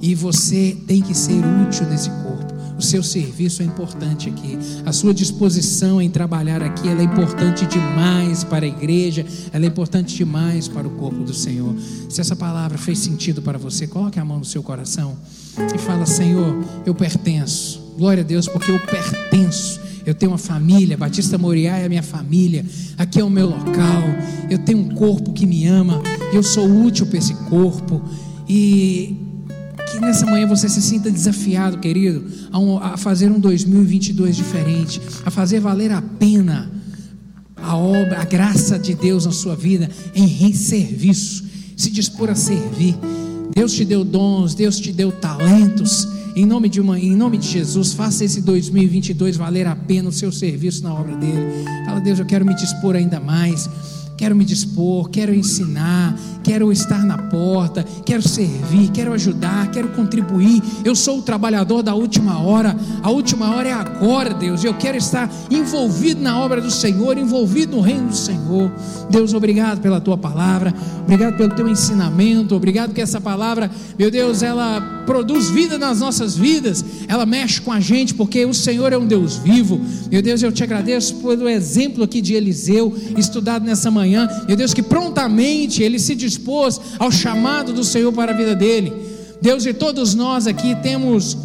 e você tem que ser útil nesse corpo. O seu serviço é importante aqui. A sua disposição em trabalhar aqui, é importante demais para a igreja, ela é importante demais para o corpo do Senhor. Se essa palavra fez sentido para você, coloque a mão no seu coração e fala: Senhor, eu pertenço. Glória a Deus, porque eu pertenço eu tenho uma família, Batista Moriá é a minha família, aqui é o meu local, eu tenho um corpo que me ama, eu sou útil para esse corpo, e que nessa manhã você se sinta desafiado, querido, a, um, a fazer um 2022 diferente, a fazer valer a pena a obra, a graça de Deus na sua vida em serviço, se dispor a servir. Deus te deu dons, Deus te deu talentos. Em nome de uma, em nome de Jesus, faça esse 2022 valer a pena o seu serviço na obra dele. Fala, Deus, eu quero me dispor ainda mais quero me dispor, quero ensinar, quero estar na porta, quero servir, quero ajudar, quero contribuir. Eu sou o trabalhador da última hora, a última hora é agora, Deus. Eu quero estar envolvido na obra do Senhor, envolvido no reino do Senhor. Deus, obrigado pela tua palavra, obrigado pelo teu ensinamento, obrigado que essa palavra, meu Deus, ela produz vida nas nossas vidas, ela mexe com a gente, porque o Senhor é um Deus vivo. Meu Deus, eu te agradeço pelo exemplo aqui de Eliseu, estudado nessa manhã meu Deus, que prontamente ele se dispôs ao chamado do Senhor para a vida dele. Deus, e todos nós aqui temos,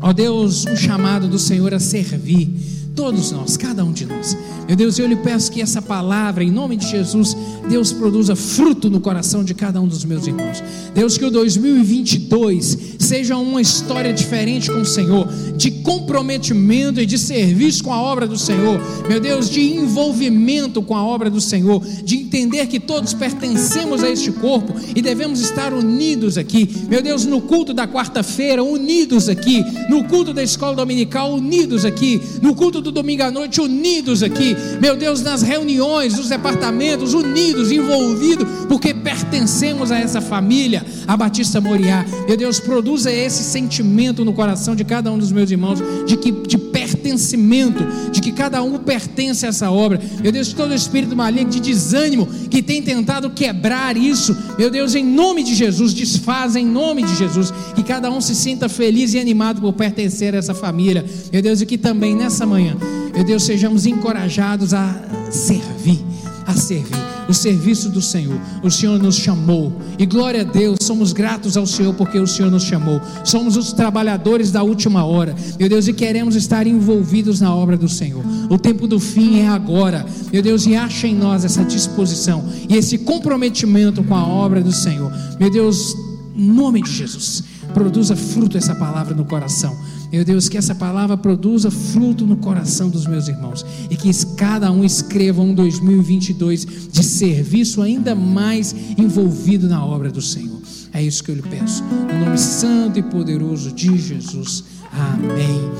ó Deus, um chamado do Senhor a servir. Todos nós, cada um de nós. Meu Deus, eu lhe peço que essa palavra, em nome de Jesus, Deus produza fruto no coração de cada um dos meus irmãos. Deus, que o 2022 seja uma história diferente com o Senhor, de comprometimento e de serviço com a obra do Senhor. Meu Deus, de envolvimento com a obra do Senhor, de entender que todos pertencemos a este corpo e devemos estar unidos aqui. Meu Deus, no culto da quarta-feira, unidos aqui, no culto da escola dominical, unidos aqui, no culto do domingo à noite, unidos aqui. Meu Deus, nas reuniões, nos departamentos, unidos, envolvidos, porque pertencemos a essa família, a Batista Moriá. Meu Deus, produza esse sentimento no coração de cada um dos meus irmãos, de que de pertencimento, de que cada um pertence a essa obra. Meu Deus, todo espírito maligno de desânimo que tem tentado quebrar isso, meu Deus, em nome de Jesus, desfaz em nome de Jesus, que cada um se sinta feliz e animado por pertencer a essa família. Meu Deus, e que também nessa manhã, meu Deus, sejamos encorajados a servir, a servir o serviço do Senhor. O Senhor nos chamou. E glória a Deus, somos gratos ao Senhor porque o Senhor nos chamou. Somos os trabalhadores da última hora. Meu Deus, e queremos estar envolvidos na obra do Senhor. O tempo do fim é agora. Meu Deus, e acha em nós essa disposição e esse comprometimento com a obra do Senhor. Meu Deus, em nome de Jesus, produza fruto essa palavra no coração meu Deus, que essa palavra produza fruto no coração dos meus irmãos e que cada um escreva um 2022 de serviço ainda mais envolvido na obra do Senhor. É isso que eu lhe peço. No nome santo e poderoso de Jesus. Amém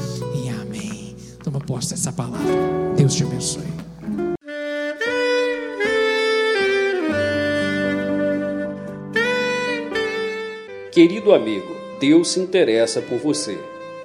e amém. Toma posse dessa palavra. Deus te abençoe. Querido amigo, Deus se interessa por você.